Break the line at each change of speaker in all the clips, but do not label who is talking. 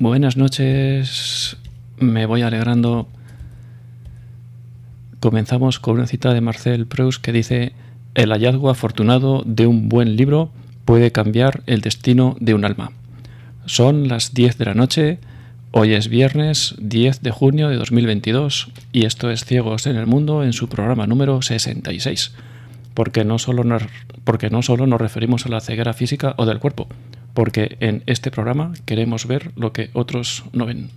Buenas noches, me voy alegrando. Comenzamos con una cita de Marcel Proust que dice, el hallazgo afortunado de un buen libro puede cambiar el destino de un alma. Son las 10 de la noche, hoy es viernes 10 de junio de 2022 y esto es Ciegos en el Mundo en su programa número 66, porque no solo nos, porque no solo nos referimos a la ceguera física o del cuerpo, porque en este programa queremos ver lo que otros no ven.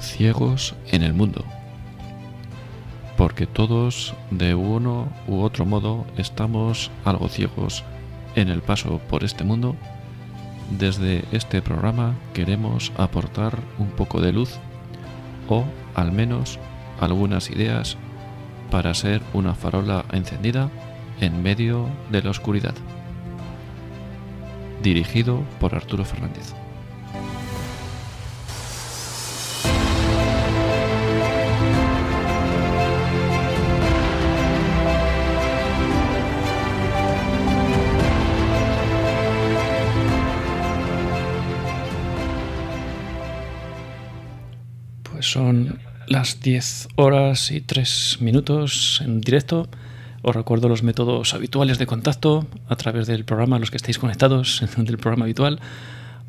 Ciegos en el mundo. Porque todos, de uno u otro modo, estamos algo ciegos en el paso por este mundo. Desde este programa queremos aportar un poco de luz o al menos algunas ideas para ser una farola encendida en medio de la oscuridad. Dirigido por Arturo Fernández. Pues son las 10 horas y 3 minutos en directo. Os recuerdo los métodos habituales de contacto a través del programa, los que estéis conectados del programa habitual,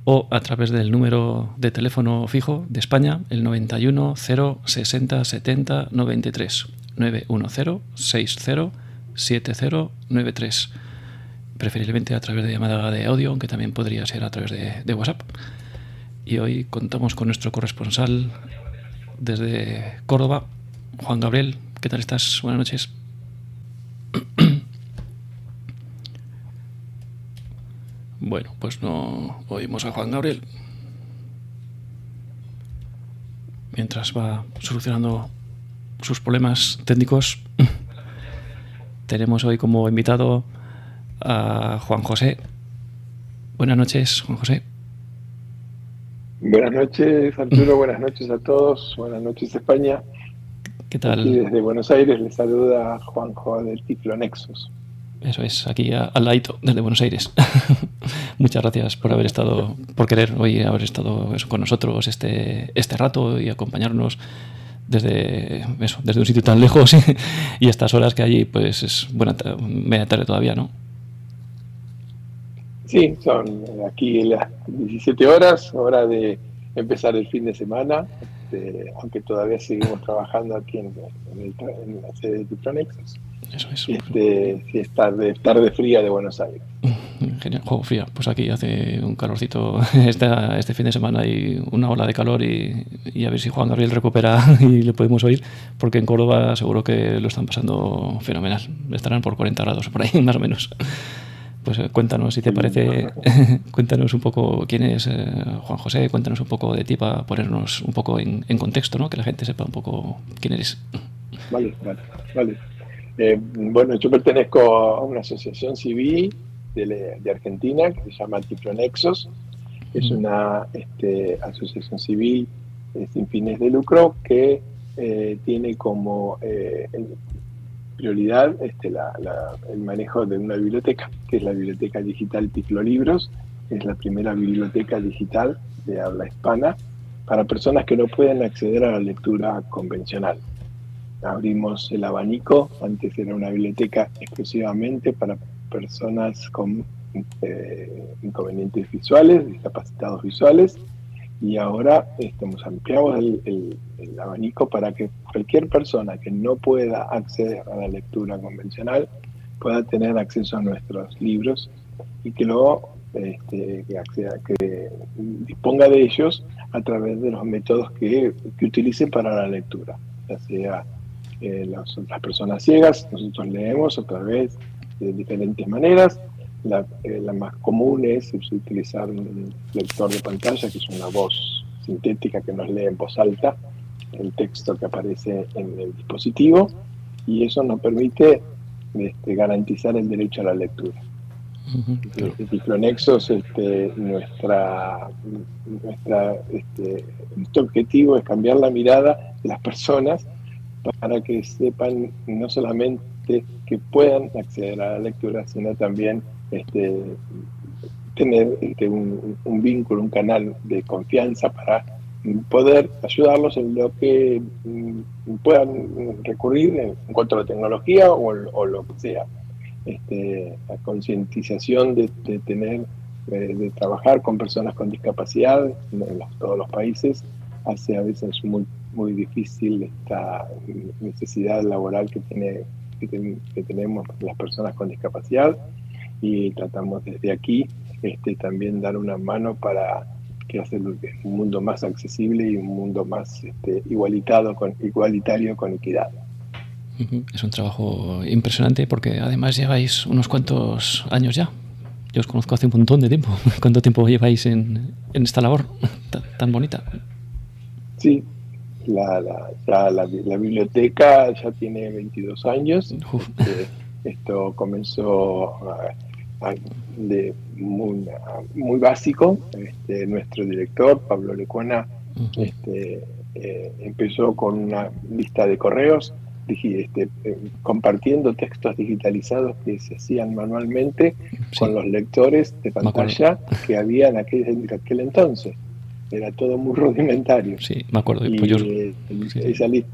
o a través del número de teléfono fijo de España, el 91 0 60 70 93 910 60 70 93. Preferiblemente a través de llamada de audio, aunque también podría ser a través de WhatsApp. Y hoy contamos con nuestro corresponsal desde Córdoba, Juan Gabriel. ¿Qué tal estás? Buenas noches. Bueno, pues no oímos a Juan Gabriel. Mientras va solucionando sus problemas técnicos, tenemos hoy como invitado a Juan José. Buenas noches, Juan José.
Buenas noches, Arturo. Buenas noches a todos. Buenas noches, España.
¿Qué tal?
Aquí desde Buenos Aires les saluda Juanjo del Tiflo Nexus.
Eso es, aquí al ladito, desde Buenos Aires. Muchas gracias por haber estado, por querer hoy haber estado eso, con nosotros este, este rato y acompañarnos desde eso, desde un sitio tan lejos y estas horas que allí pues es buena media tarde todavía, ¿no?
Sí, son aquí las 17 horas, hora de empezar el fin de semana, este, aunque todavía seguimos trabajando aquí en, en, el, en la sede de Titronexus.
Eso es.
Este, sí, es tarde, tarde fría de Buenos Aires.
Genial, juego fría. Pues aquí hace un calorcito este, este fin de semana y una ola de calor y, y, a ver si Juan Gabriel recupera y le podemos oír, porque en Córdoba seguro que lo están pasando fenomenal. Estarán por 40 grados por ahí, más o menos. Pues cuéntanos, si te parece, cuéntanos un poco quién es eh, Juan José, cuéntanos un poco de ti para ponernos un poco en, en, contexto, ¿no? que la gente sepa un poco quién eres.
Vale, vale, vale. Eh, bueno, yo pertenezco a una asociación civil de, de Argentina que se llama Tiflonexos. Es una este, asociación civil eh, sin fines de lucro que eh, tiene como eh, prioridad este, el manejo de una biblioteca, que es la Biblioteca Digital Tiflolibros. Es la primera biblioteca digital de habla hispana para personas que no pueden acceder a la lectura convencional abrimos el abanico, antes era una biblioteca exclusivamente para personas con eh, inconvenientes visuales, discapacitados visuales, y ahora estamos, ampliamos el, el, abanico para que cualquier persona que no pueda acceder a la lectura convencional pueda tener acceso a nuestros libros y que luego este, que, acceda, que disponga de ellos a través de los métodos que, que utilicen para la lectura, ya sea eh, las, las, personas ciegas, nosotros leemos a través de diferentes maneras. La, eh, la, más común es utilizar un lector de pantalla, que es una voz sintética que nos lee en voz alta el texto que aparece en el dispositivo, y eso nos permite este, garantizar el derecho a la lectura. Uh -huh, claro. Tiflonexos, este, nuestra, nuestra, este, nuestro objetivo es cambiar la mirada de las personas para que sepan no solamente que puedan acceder a la lectura, sino también este, tener este, un, vínculo, un canal de confianza para poder ayudarlos en lo que mm, puedan recurrir en, cuanto a la tecnología o, lo que sea. Este, la concientización de, tener, eh, de, trabajar con personas con discapacidad en todos los países hace a veces muy, muy difícil esta necesidad laboral que, tiene, que, tenemos las personas con discapacidad y tratamos desde aquí este, también dar una mano para que hacer un mundo más accesible y un mundo más este, igualitado con, igualitario con equidad.
Es un trabajo impresionante porque además lleváis unos cuantos años ya. Yo os conozco hace un montón de tiempo. ¿Cuánto tiempo lleváis en, en esta labor tan, bonita?
Sí, la, la, la, biblioteca ya tiene 22 años. Este, esto comenzó de muy, muy básico. Este, nuestro director, Pablo Lecuana, este, eh, empezó con una lista de correos este, eh, compartiendo textos digitalizados que se hacían manualmente con los lectores de pantalla que había en aquel, aquel entonces. Era todo muy rudimentario.
Sí, me acuerdo.
Y, pues eh, esa lista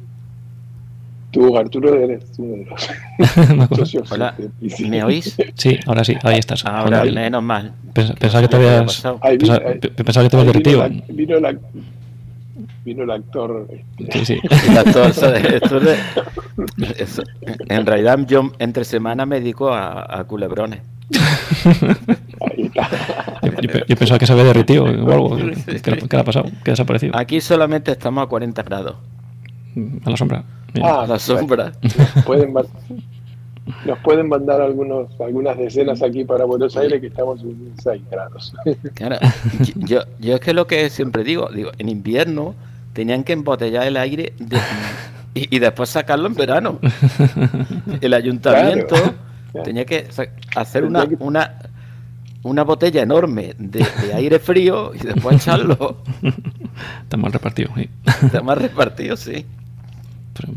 Tú, Arturo, eres uno de
los Hola, ¿me oís?
Sí, ahora sí, ahí estás.
Ahora, menos mal.
Pensaba que te habías, pensaba, que te habías derretido.
Vino, la, vino el actor.
Este. Sí, sí.
El actor, en realidad, yo entre semana me dedico a, a culebrones.
Ahí está. Yo, pensaba que se había derretido o algo. ¿Qué, le ha pasado? ¿Qué ha desaparecido?
Aquí solamente estamos a 40 grados.
A la sombra.
Ah, la sombra.
Nos pueden, mandar algunos, algunas decenas aquí para Buenos Aires que estamos en 6 grados.
Claro, yo, yo es que lo que siempre digo, digo, en invierno tenían que embotellar el aire y, después sacarlo en verano. El ayuntamiento tenía que hacer una, una, una botella enorme de, aire frío y después echarlo.
Está mal repartido, sí.
Está mal repartido, sí para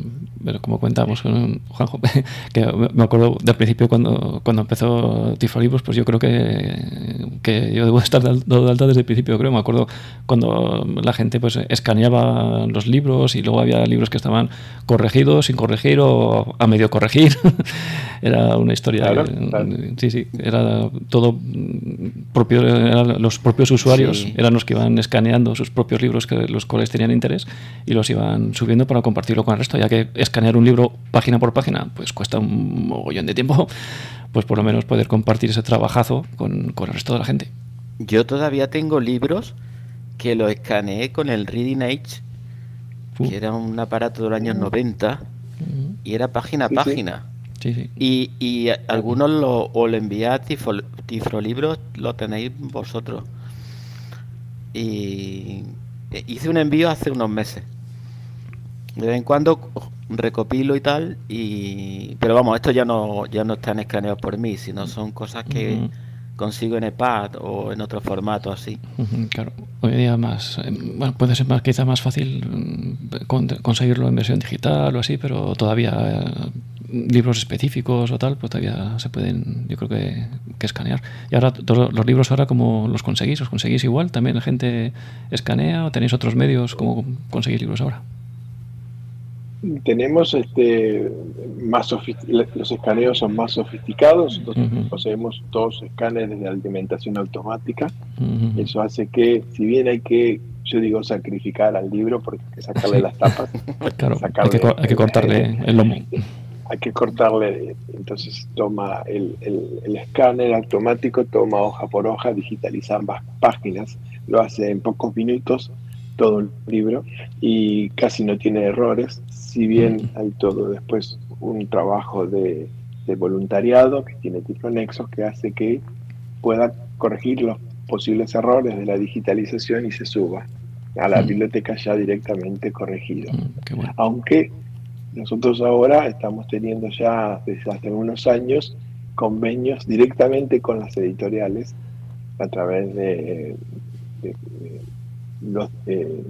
pero, como contamos con Juanjo, que me acuerdo del principio cuando, cuando empezó Tiflolibros, pues yo creo que, que yo debo estar dado de alta desde el principio, creo. Me acuerdo cuando la gente pues escaneaba los libros y luego había libros que estaban corregidos, sin corregir o a medio corregir. era una historia. Sí, sí, era todo propio, los propios usuarios eran los que iban escaneando sus propios libros, que los cuales tenían interés, y los iban subiendo para compartirlo con el resto, ya que escanear un libro página por página pues cuesta un mogollón de tiempo, pues por lo menos poder compartir ese trabajazo con, con el resto de la gente.
Yo todavía tengo libros que lo escaneé con el Reading Age, que era un aparato de los años 90, y era página a página. Y, y algunos lo, o lo envié a Tifrolibros, lo tenéis vosotros. Y e hice un envío hace unos meses. De vez en cuando recopilo y tal, y pero vamos, esto ya no ya no están escaneados por mí, sino son cosas que consigo en EPUB o en otro formato así.
claro, hoy día más, eh, bueno, puede ser más quizá más fácil mm, conseguirlo en versión digital o así, pero todavía eh, libros específicos o tal, pues todavía se pueden, yo creo que, que escanear. Y ahora todos los libros ahora cómo los conseguís, os conseguís igual, también la gente escanea o tenéis otros medios como conseguir libros ahora
tenemos este más los escaneos son más sofisticados, nosotros poseemos dos escáneres de alimentación automática. Eso hace que, si bien hay que, yo digo, sacrificar al libro porque hay que sacarle las tapas,
hay, que, cortarle el lomo.
Hay que cortarle, entonces toma el, el escáner automático, toma hoja por hoja, digitaliza ambas páginas, lo hace en pocos minutos todo el libro y casi no tiene errores, si bien hay todo después un trabajo de, voluntariado que tiene tipo nexos que hace que pueda corregir los posibles errores de la digitalización y se suba a la biblioteca ya directamente corregido. Aunque nosotros ahora estamos teniendo ya desde hace unos años convenios directamente con las editoriales a través de los, eh,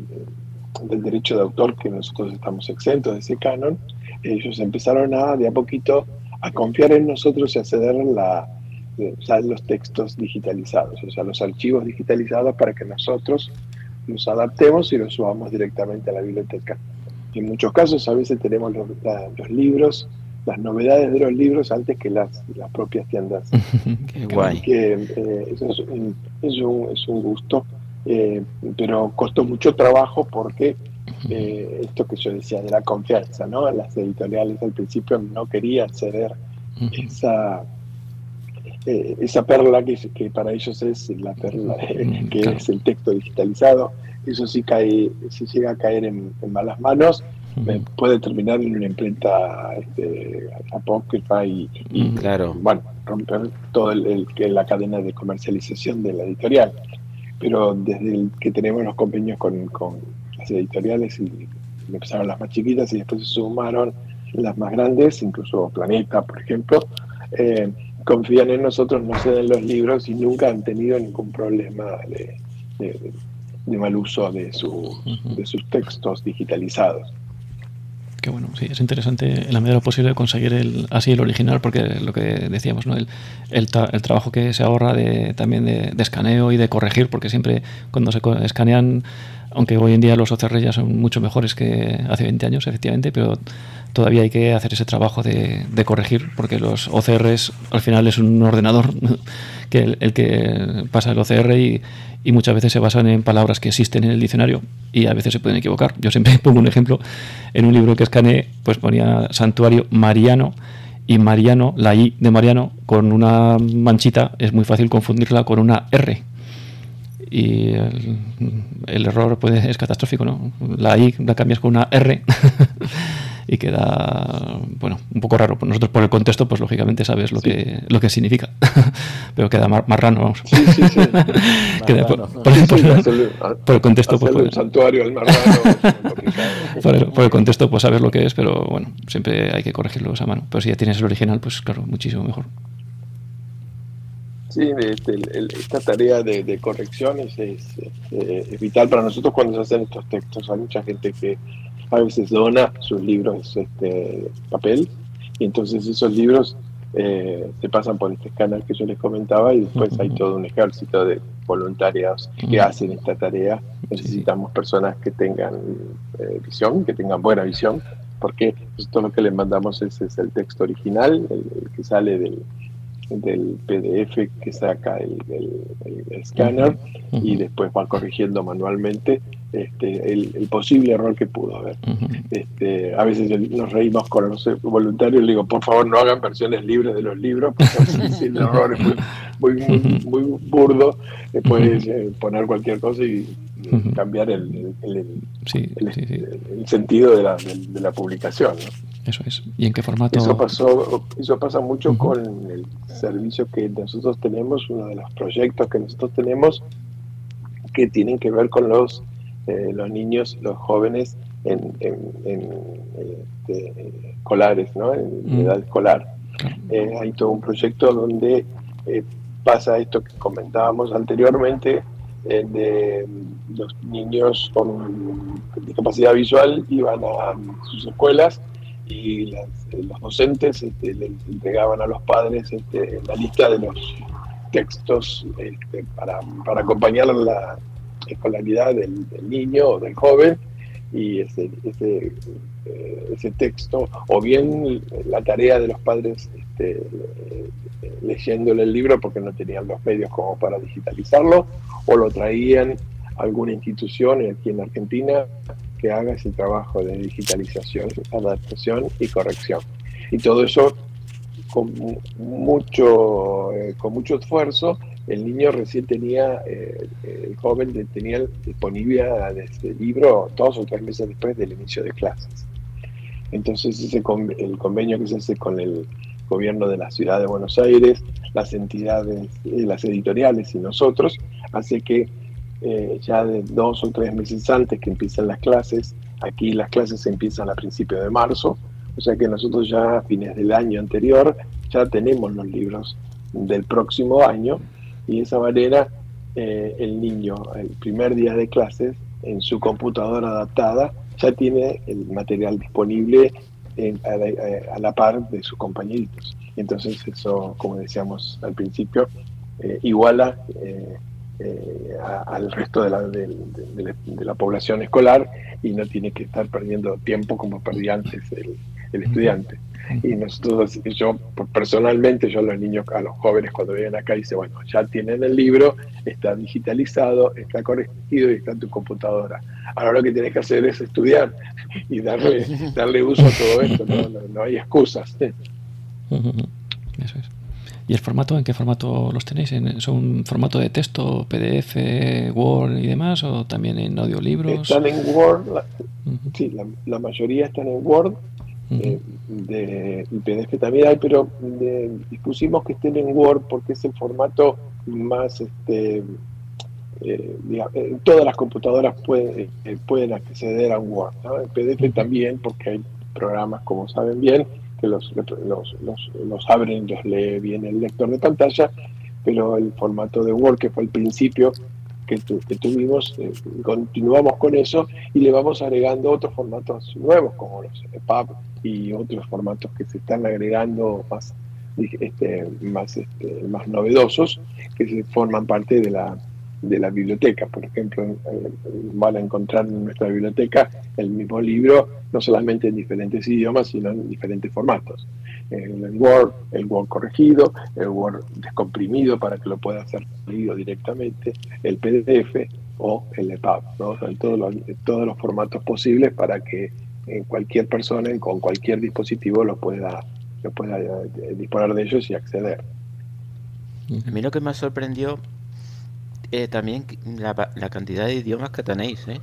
del derecho de autor, que nosotros estamos exentos de ese canon, ellos empezaron a, de a poquito, a confiar en nosotros y a ceder la, los textos digitalizados, o sea, los archivos digitalizados para que nosotros los adaptemos y los subamos directamente a la biblioteca. En muchos casos a veces tenemos los, libros, las novedades de los libros antes que las, las propias tiendas.
Qué guay.
Que, eh, eso es un, es un, gusto, eh, pero costó mucho trabajo porque eh, esto que yo decía de la confianza, ¿no? Las editoriales al principio no querían ceder esa eh, esa perla que, que, para ellos es la perla, que es el texto digitalizado, eso sí cae, si llega a caer en, malas manos, puede terminar en una imprenta este, apócrifa y,
claro.
bueno, romper toda el, la cadena de comercialización de la editorial. Pero desde el que tenemos los convenios con, con las editoriales y empezaron las más chiquitas y después se sumaron las más grandes, incluso Planeta, por ejemplo, eh, confían en nosotros, no ceden los libros y nunca han tenido ningún problema de, mal uso de, de sus textos digitalizados.
Qué bueno, sí, es interesante en la medida de lo posible conseguir el, así el original, porque lo que decíamos, ¿no? el, el, trabajo que se ahorra de, también de, escaneo y de corregir, porque siempre cuando se escanean, aunque hoy en día los OCR ya son mucho mejores que hace 20 años, efectivamente, pero todavía hay que hacer ese trabajo de, corregir, porque los OCRs al final es un ordenador que el, que pasa el OCR y, muchas veces se basan en palabras que existen en el diccionario y a veces se pueden equivocar. Yo siempre pongo un ejemplo, en un libro que escaneé, pues ponía santuario mariano y Mariano, la I de Mariano, con una manchita, es muy fácil confundirla con una R. Y el, el error puede, es catastrófico, ¿no? La I la cambias con una R y queda, bueno, un poco raro. Nosotros por el contexto, pues lógicamente sabes lo, que, lo que significa, pero queda marrano, vamos.
Sí, sí, sí.
por, el contexto,
pues...
El
santuario al marrano.
por, el, contexto, pues sabes lo que es, pero bueno, siempre hay que corregirlo a mano. Pero si ya tienes el original, pues claro, muchísimo mejor.
Sí, este, esta tarea de, correcciones es, es, vital para nosotros cuando se hacen estos textos. Hay mucha gente que a veces dona sus libros este, papel. Y entonces esos libros eh, se pasan por este canal que yo les comentaba y después hay todo un ejército de voluntarios que hacen esta tarea. Necesitamos personas que tengan eh, visión, que tengan buena visión, porque todo lo que les mandamos es, es el texto original, el, que sale del, del PDF que saca el, el, escáner y después va corrigiendo manualmente este, el, posible error que pudo haber. este, a veces nos reímos con los voluntarios y digo, por favor no hagan versiones libres de los libros, porque si el error es muy, muy, muy, burdo, puedes eh, poner cualquier cosa y cambiar el, el, sentido de la, de, la publicación.
Eso es. ¿Y en qué formato?
Eso, pasó, eso pasa mucho con el servicio que nosotros tenemos, uno de los proyectos que nosotros tenemos que tienen que ver con los eh, los niños, los jóvenes en, este, escolares, ¿no? en mm. edad escolar. Eh, hay todo un proyecto donde eh, pasa esto que comentábamos anteriormente, de los niños con discapacidad visual iban a sus escuelas y los docentes este, les entregaban a los padres este, la lista de los textos este, para, para acompañar la, escolaridad del, niño o del joven y ese, ese, eh, ese, texto, o bien la tarea de los padres este, eh, leyéndole el libro porque no tenían los medios como para digitalizarlo, o lo traían a alguna institución aquí en Argentina que haga ese trabajo de digitalización, adaptación y corrección. Y todo eso con mucho, eh, con mucho esfuerzo el niño recién tenía, eh, el joven tenía disponible este libro dos o tres meses después del inicio de clases. Entonces ese el convenio que se hace con el gobierno de la ciudad de Buenos Aires, las entidades, eh, las editoriales y nosotros, hace que eh, ya de dos o tres meses antes que empiezan las clases, aquí las clases empiezan a principios de marzo, o sea que nosotros ya a fines del año anterior ya tenemos los libros del próximo año y de esa manera eh, el niño, el primer día de clases, en su computadora adaptada, ya tiene el material disponible a, la, par de sus compañeritos. Entonces eso, como decíamos al principio, eh, iguala eh, eh, al resto de la, de, la, población escolar y no tiene que estar perdiendo tiempo como perdía antes el, el estudiante. Y nosotros, yo personalmente, yo a los niños, a los jóvenes cuando vienen acá, dice, bueno, ya tienen el libro, está digitalizado, está corregido y está en tu computadora. Ahora lo que tienes que hacer es estudiar y darle, darle uso a todo esto, no, hay excusas.
Eso es. ¿Y el formato? ¿En qué formato los tenéis? ¿Son formato de texto, PDF, Word y demás? ¿O también en audiolibros?
Están en Word, sí, la, mayoría están en Word eh, de PDF también hay, pero dispusimos que estén en Word porque es el formato más, este, eh, eh, todas las computadoras pueden, pueden acceder a Word. En PDF también porque hay programas, como saben bien, que los, los, los, los abren, los lee bien el lector de pantalla, pero el formato de Word, que fue el principio, que, tuvimos, eh, continuamos con eso y le vamos agregando otros formatos nuevos como los EPUB y otros formatos que se están agregando más, este, más, este, más novedosos que se forman parte de la, de la biblioteca. Por ejemplo, eh, van a encontrar en nuestra biblioteca el mismo libro, no solamente en diferentes idiomas, sino en diferentes formatos. El Word, el Word corregido, el Word descomprimido para que lo pueda hacer leído directamente, el PDF o el EPUB, ¿no? todos, los, todos los formatos posibles para que cualquier persona con cualquier dispositivo lo pueda, lo pueda eh, disponer de ellos y acceder.
A mí lo que me sorprendió eh, también la, la, cantidad de idiomas que tenéis, ¿eh?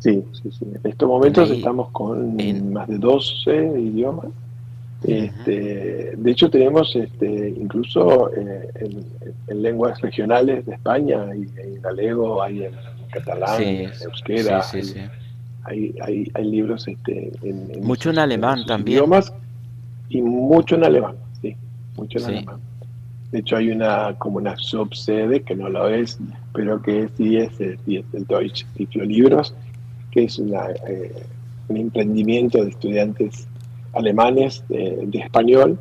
Sí, sí, sí. En estos momentos estamos con más de 12 idiomas. Este, de hecho, tenemos este, incluso eh, en, lenguas regionales de España, hay, en galego, hay en catalán, en euskera, hay, hay, hay, libros este,
en, mucho en alemán también.
Idiomas y mucho en alemán, sí, mucho en alemán. De hecho, hay una como una subsede que no lo es, pero que sí es, es, el Deutsche Libros, que es una, eh, un emprendimiento de estudiantes alemanes de, español.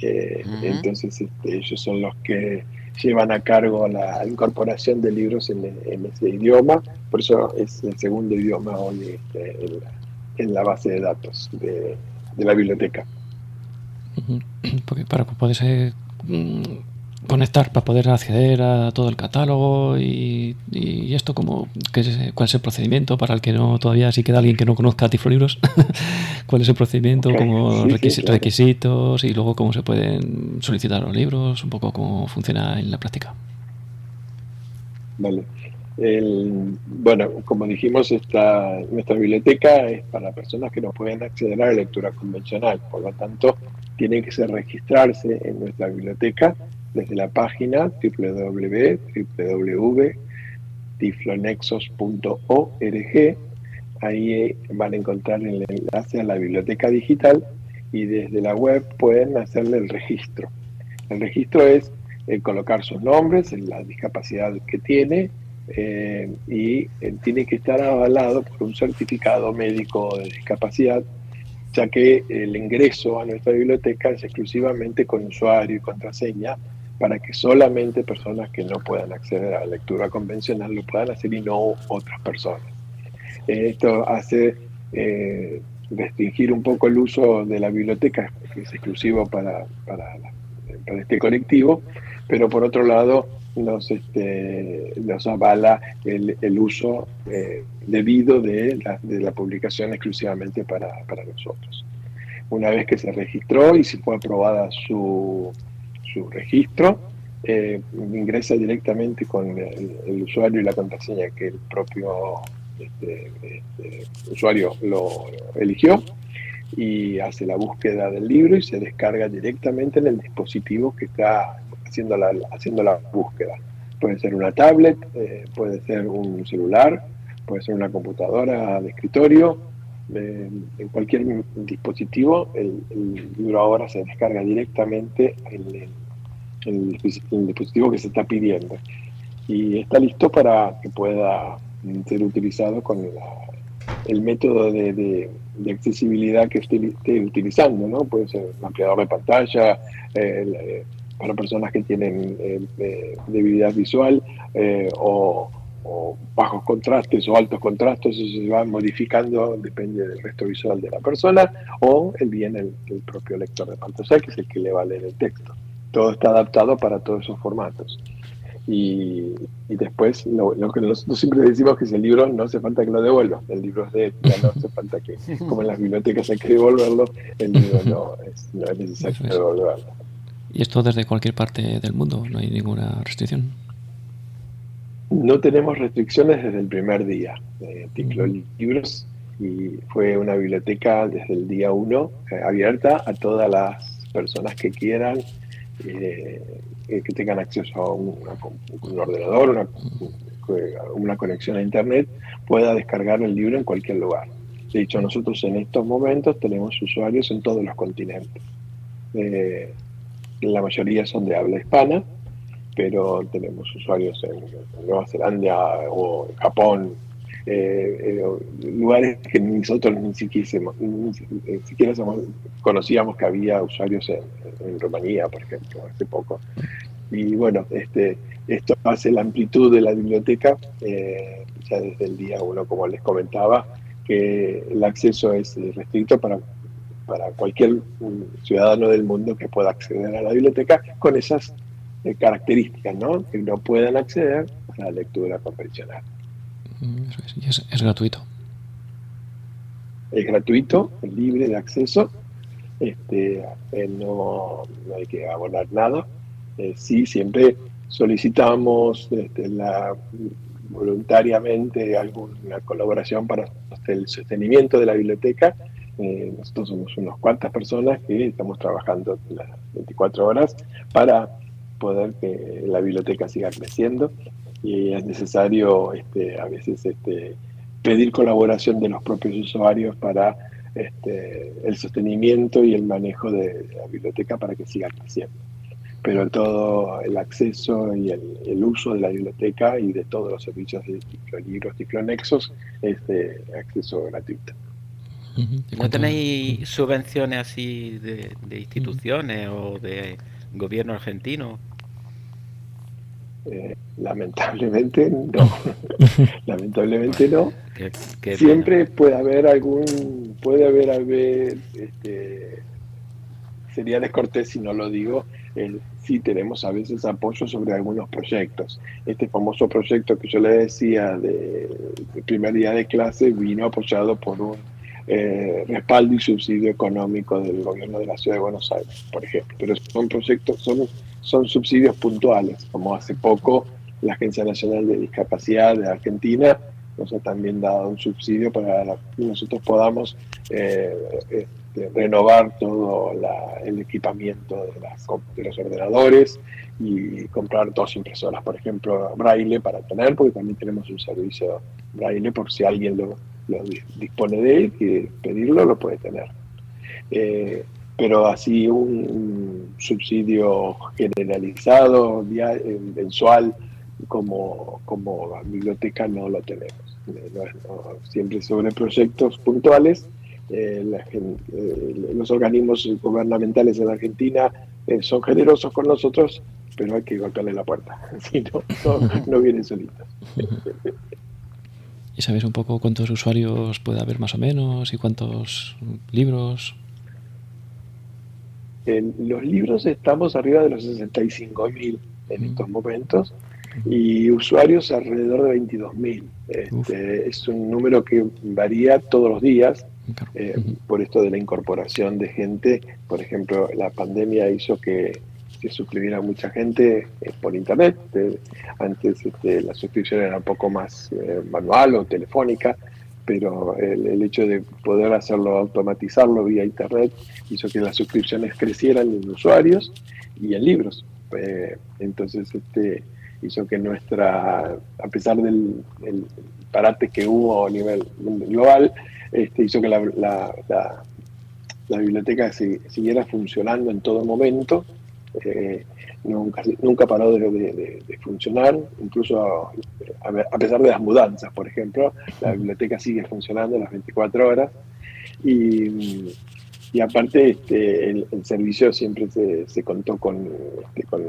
Eh, entonces, este, ellos son los que llevan a cargo la incorporación de libros en, ese idioma. Por eso es el segundo idioma hoy este, en, la, base de datos de, de la biblioteca.
Porque para poder conectar para poder acceder a todo el catálogo y, esto como es, cuál es el procedimiento para el que no todavía si queda alguien que no conozca Tiflolibros cuál es el procedimiento como requisitos y luego cómo se pueden solicitar los libros un poco cómo funciona en la práctica.
Vale. Bueno como dijimos esta nuestra biblioteca es para personas que no pueden acceder a la lectura convencional. Por lo tanto tienen que registrarse en nuestra biblioteca desde la página www.tiflonexos.org. Ahí van a encontrar el enlace a la biblioteca digital y desde la web pueden hacerle el registro. El registro es eh, colocar sus nombres, la discapacidad que tiene eh, y eh, tiene que estar avalado por un certificado médico de discapacidad ya que el ingreso a nuestra biblioteca es exclusivamente con usuario y contraseña para que solamente personas que no puedan acceder a la lectura convencional lo puedan hacer y no otras personas. Esto hace eh, restringir un poco el uso de la biblioteca, que es exclusivo para, para, este colectivo, pero por otro lado nos, este, nos avala el, uso eh, debido de la, publicación exclusivamente para, para, nosotros. Una vez que se registró y si fue aprobada su, su registro, eh, ingresa directamente con el, usuario y la contraseña que el propio este, este, usuario lo eligió y hace la búsqueda del libro y se descarga directamente en el dispositivo que está haciendo la, haciendo la búsqueda. Puede ser una tablet, eh, puede ser un celular, puede ser una computadora de escritorio, eh, en cualquier dispositivo el, libro ahora se descarga directamente en el, dispositivo que se está pidiendo. y está listo para que pueda ser utilizado con el método de, accesibilidad que esté, utilizando, ¿no? Puede ser un ampliador de pantalla, eh, para personas que tienen eh, debilidad visual o o bajos contrastes o altos contrastes, eso se va modificando, depende del resto visual de la persona, o el bien el, propio lector de pantalla, que es el que le va a leer el texto. Todo está adaptado para todos esos formatos. Y, después, lo, que nosotros siempre decimos que si el libro no hace falta que lo devuelva, el libro es de ya no hace falta que, como en las bibliotecas hay que devolverlo, el libro no es, no es necesario devolverlo.
Y esto desde cualquier parte del mundo, no hay ninguna restricción.
No tenemos restricciones desde el primer día. Eh, Libros y fue una biblioteca desde el día uno eh, abierta a todas las personas que quieran, eh, que tengan acceso a un, ordenador, una, conexión a Internet, pueda descargar el libro en cualquier lugar. De hecho, nosotros en estos momentos tenemos usuarios en todos los continentes. Eh, la mayoría son de habla hispana, pero tenemos usuarios en, Nueva Zelanda o en Japón, eh, eh, lugares que nosotros ni siquiera, conocíamos que había usuarios en, en, Rumanía, por ejemplo, hace poco. Y bueno, este, esto hace la amplitud de la biblioteca, eh, ya desde el día uno, como les comentaba, que el acceso es restricto para, para cualquier ciudadano del mundo que pueda acceder a la biblioteca con esas características, ¿no? Que no puedan acceder a la lectura convencional.
Mm, es, gratuito.
Es gratuito, es libre de acceso, este, eh, no, hay que abonar nada. Eh, sí, siempre solicitamos este, la, voluntariamente alguna colaboración para el sostenimiento de la biblioteca. Eh, nosotros somos unas cuantas personas que estamos trabajando las 24 horas para poder que la biblioteca siga creciendo y es necesario este, a veces este, pedir colaboración de los propios usuarios para este, el sostenimiento y el manejo de la biblioteca para que siga creciendo. Pero todo el acceso y el, uso de la biblioteca y de todos los servicios de libros ciclonexos es de acceso gratuito.
¿No tenéis subvenciones así de, de instituciones o de gobierno argentino?
Eh, lamentablemente no. lamentablemente no. Siempre puede haber algún, puede haber, haber este, sería descortés si no lo digo, si sí tenemos a veces apoyo sobre algunos proyectos. Este famoso proyecto que yo le decía de, primer día de clase vino apoyado por un eh, respaldo y subsidio económico del gobierno de la ciudad de Buenos Aires, por ejemplo. Pero son proyectos, son son subsidios puntuales, como hace poco la Agencia Nacional de Discapacidad de Argentina nos ha también dado un subsidio para que nosotros podamos eh, este, renovar todo el equipamiento de, las, de, los ordenadores y comprar dos impresoras, por ejemplo, Braille para tener, porque también tenemos un servicio Braille por si alguien lo, dispone de él y pedirlo, lo puede tener. Eh, pero así un, subsidio generalizado, eh, mensual, como, como biblioteca no lo tenemos. Eh, siempre sobre proyectos puntuales. Eh, los organismos gubernamentales en Argentina son generosos con nosotros, pero hay que golpearle la puerta, si no, no, vienen solitos.
¿Y sabes un poco cuántos usuarios puede haber más o menos y cuántos libros?
En los libros estamos arriba de los 65.000 en estos momentos y usuarios alrededor de 22.000. Este, es un número que varía todos los días eh, por esto de la incorporación de gente. Por ejemplo, la pandemia hizo que se suscribiera mucha gente eh, por internet. antes este, la suscripción era un poco más eh, manual o telefónica pero el, hecho de poder hacerlo, automatizarlo vía Internet, hizo que las suscripciones crecieran en usuarios y en libros. Eh, entonces, este, hizo que nuestra, a pesar del parate que hubo a nivel global, este, hizo que la, la, la, biblioteca siguiera funcionando en todo momento. Eh, nunca, nunca paró de, funcionar, incluso a, pesar de las mudanzas, por ejemplo, la biblioteca sigue funcionando las 24 horas. Y, y aparte este, el, servicio siempre se, contó con, este, con,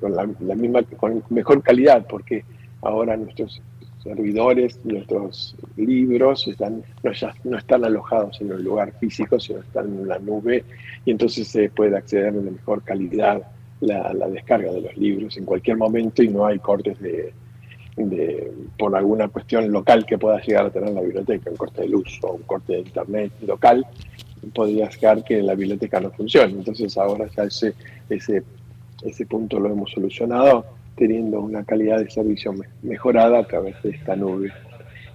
con, la, misma, con mejor calidad, porque ahora nuestros servidores, nuestros libros están, no, ya, no están alojados en un lugar físico, sino están en la nube y entonces se puede acceder de mejor calidad la, descarga de los libros en cualquier momento y no hay cortes de, de, por alguna cuestión local que pueda llegar a tener la biblioteca, un corte de luz o un corte de internet local, podría llegar que la biblioteca no funcione. Entonces ahora ya ese, ese, ese punto lo hemos solucionado teniendo una calidad de servicio mejorada a través de esta nube.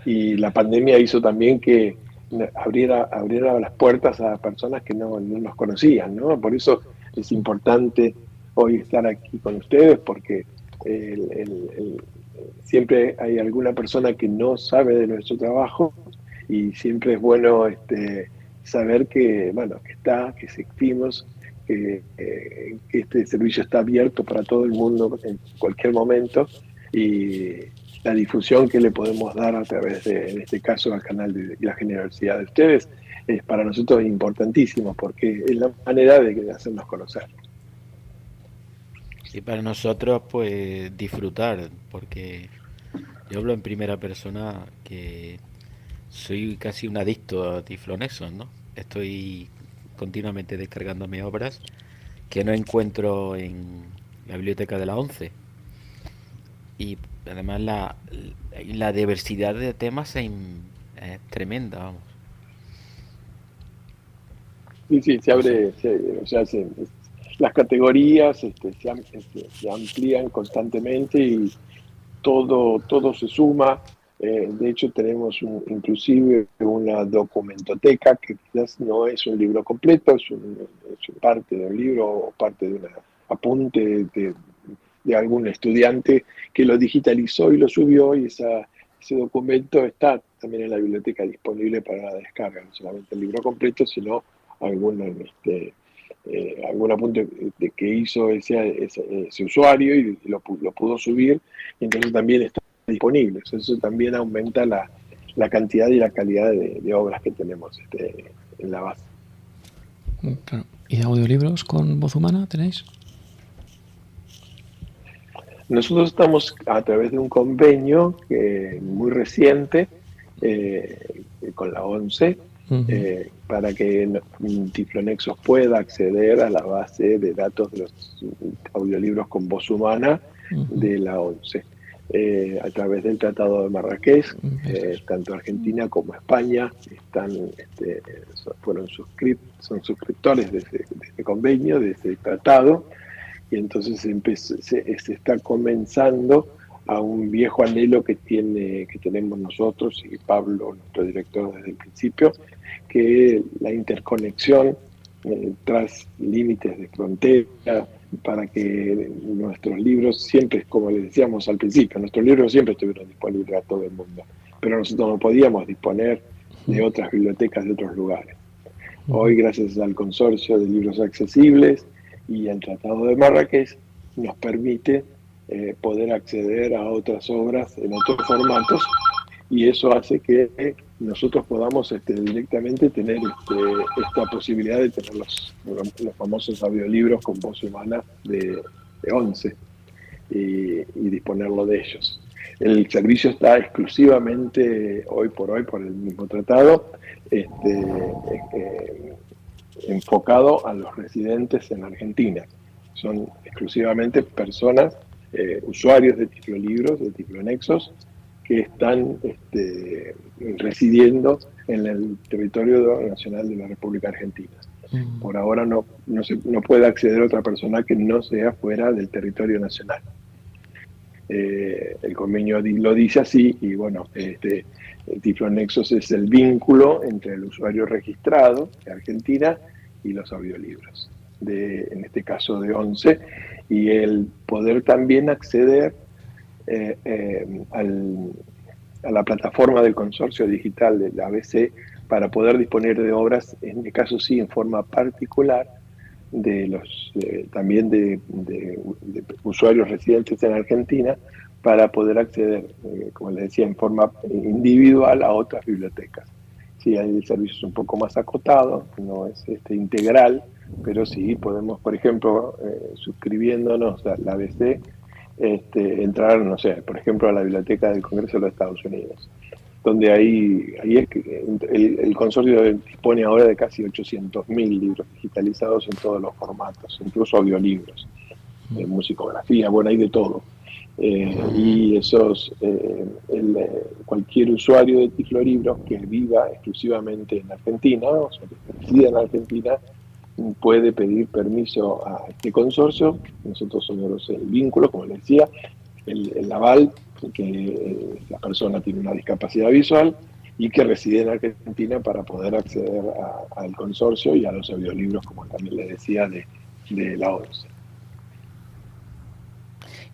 Y la pandemia hizo también que abriera, abriera las puertas a personas que no, nos conocían, ¿no? Por eso es importante hoy estar aquí con ustedes, porque siempre hay alguna persona que no sabe de nuestro trabajo y siempre es bueno este, saber que, bueno, que está, que existimos que, este servicio está abierto para todo el mundo en cualquier momento y la difusión que le podemos dar a través de, en este caso, al canal de la generosidad de ustedes, es para nosotros importantísimo porque es la manera de hacernos conocer.
Y para nosotros, pues disfrutar, porque yo hablo en primera persona que soy casi un adicto a Tiflonexon, ¿no? Estoy continuamente descargándome obras que no encuentro en la biblioteca de la 11. Y además la, la diversidad de temas es, tremenda, vamos.
Sí, sí, se abre, o sea, las categorías este, se, este, se, amplían constantemente y todo, todo se suma eh, de hecho, tenemos inclusive una documentoteca que quizás no es un libro completo, es, parte de un libro o parte de un apunte de, algún estudiante que lo digitalizó y lo subió y esa, ese documento está también en la biblioteca disponible para la descarga, no solamente el libro completo, sino algún, este, eh, algún apunte de que hizo ese, ese, usuario y lo, lo pudo subir, entonces también está disponibles. Eso también aumenta la, cantidad y la calidad de, obras que tenemos este, en la base.
¿Y audiolibros con voz humana tenéis?
Nosotros estamos a través de un convenio muy reciente eh, con la ONCE eh, para que Tiflonexos pueda acceder a la base de datos de los audiolibros con voz humana de la ONCE. Eh, a través del Tratado de Marrakech, eh, tanto Argentina como España están, este, fueron son suscriptores de ese, convenio, de ese tratado, y entonces se, está comenzando a un viejo anhelo que, tiene, que tenemos nosotros y Pablo, nuestro director desde el principio, que la interconexión eh, tras límites de frontera, para que nuestros libros siempre, como les decíamos al principio, nuestros libros siempre estuvieron disponibles a todo el mundo, pero nosotros no podíamos disponer de otras bibliotecas de otros lugares. Hoy, gracias al consorcio de libros accesibles y al Tratado de Marrakech, nos permite eh, poder acceder a otras obras en otros formatos y eso hace que nosotros podamos este, directamente tener este, esta posibilidad de tener los, los, famosos audiolibros con voz humana de, de 11 y, disponerlo de ellos. El servicio está exclusivamente hoy por hoy por el mismo tratado este, eh, enfocado a los residentes en Argentina. Son exclusivamente personas, eh, usuarios de libros de Tiflonexos, que están este, residiendo en el territorio nacional de la República Argentina. Mm. Por ahora no, no, se, no puede acceder otra persona que no sea fuera del territorio nacional. Eh, el convenio lo dice así y bueno, este, el Tiflonexos es el vínculo entre el usuario registrado de Argentina y los audiolibros, de, en este caso de 11, y el poder también acceder eh, eh, a la plataforma del consorcio digital de la ABC para poder disponer de obras, en este caso sí, en forma particular, de los también de, usuarios residentes en Argentina para poder acceder, eh, como les decía, en forma individual a otras bibliotecas. Sí, hay servicios un poco más acotados, no es este, integral, pero sí podemos, por ejemplo, suscribiéndonos a la ABC, este, entrar, no sé, por ejemplo, a la Biblioteca del Congreso de los Estados Unidos, donde ahí, ahí es que el, el, consorcio dispone ahora de casi 800.000 libros digitalizados en todos los formatos, incluso audiolibros, de musicografía, bueno, hay de todo. Eh, y esos, eh, eh, cualquier usuario de Tiflolibros que viva exclusivamente en Argentina, o sea, que resida en Argentina, puede pedir permiso a este consorcio. Nosotros somos el vínculo, como les decía, el, aval que la persona tiene una discapacidad visual y que reside en Argentina para poder acceder al consorcio y a los audiolibros, como también les decía, de, de la ONCE.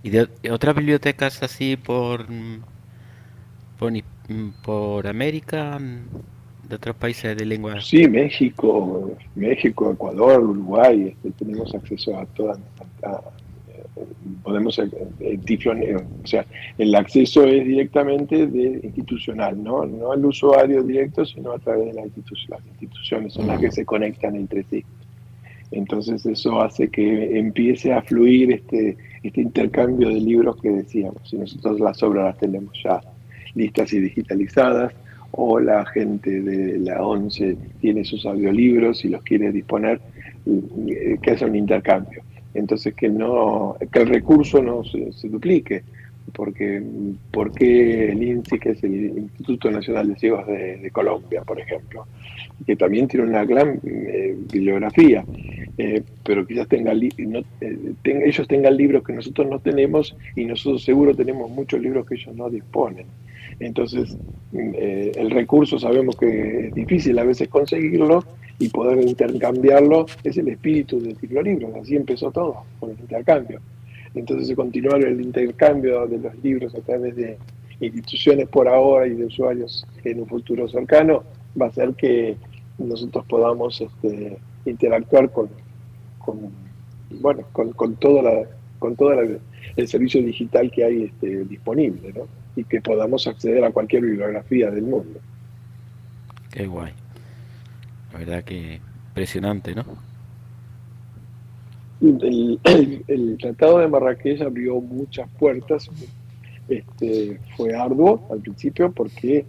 ¿Y de otras bibliotecas así por, por, por América, de otros países de lengua?
Sí, México, México, Ecuador, Uruguay, este, tenemos acceso a todas. podemos, eh, eh, o sea, el acceso es directamente de institucional, ¿no? No al usuario directo, sino a través de las instituciones, son las que se conectan entre sí. Entonces eso hace que empiece a fluir este, este intercambio de libros que decíamos. Si nosotros las obras las tenemos ya listas y digitalizadas, o la gente de la ONCE tiene sus audiolibros y los quiere disponer, eh, que hace un intercambio. Entonces que no que el recurso no se, duplique, porque, porque el INSI, que es el Instituto Nacional de Ciegos de, Colombia, por ejemplo, que también tiene una gran eh, bibliografía, eh, pero quizás tenga, no, tenga, ellos tengan libros que nosotros no tenemos y nosotros seguro tenemos muchos libros que ellos no disponen. Entonces, eh, el recurso sabemos que es difícil a veces conseguirlo y poder intercambiarlo es el espíritu de libros. Así empezó todo, con el intercambio. Entonces, continuar el intercambio de los libros a través de instituciones por ahora y de usuarios en un futuro cercano va a hacer que nosotros podamos este, interactuar con, bueno, con todo el servicio digital que hay este, disponible. ¿no? Y que podamos acceder a cualquier bibliografía del mundo.
Qué guay. La verdad que impresionante, ¿no?
El, Tratado de Marrakech abrió muchas puertas. Este, fue arduo al principio porque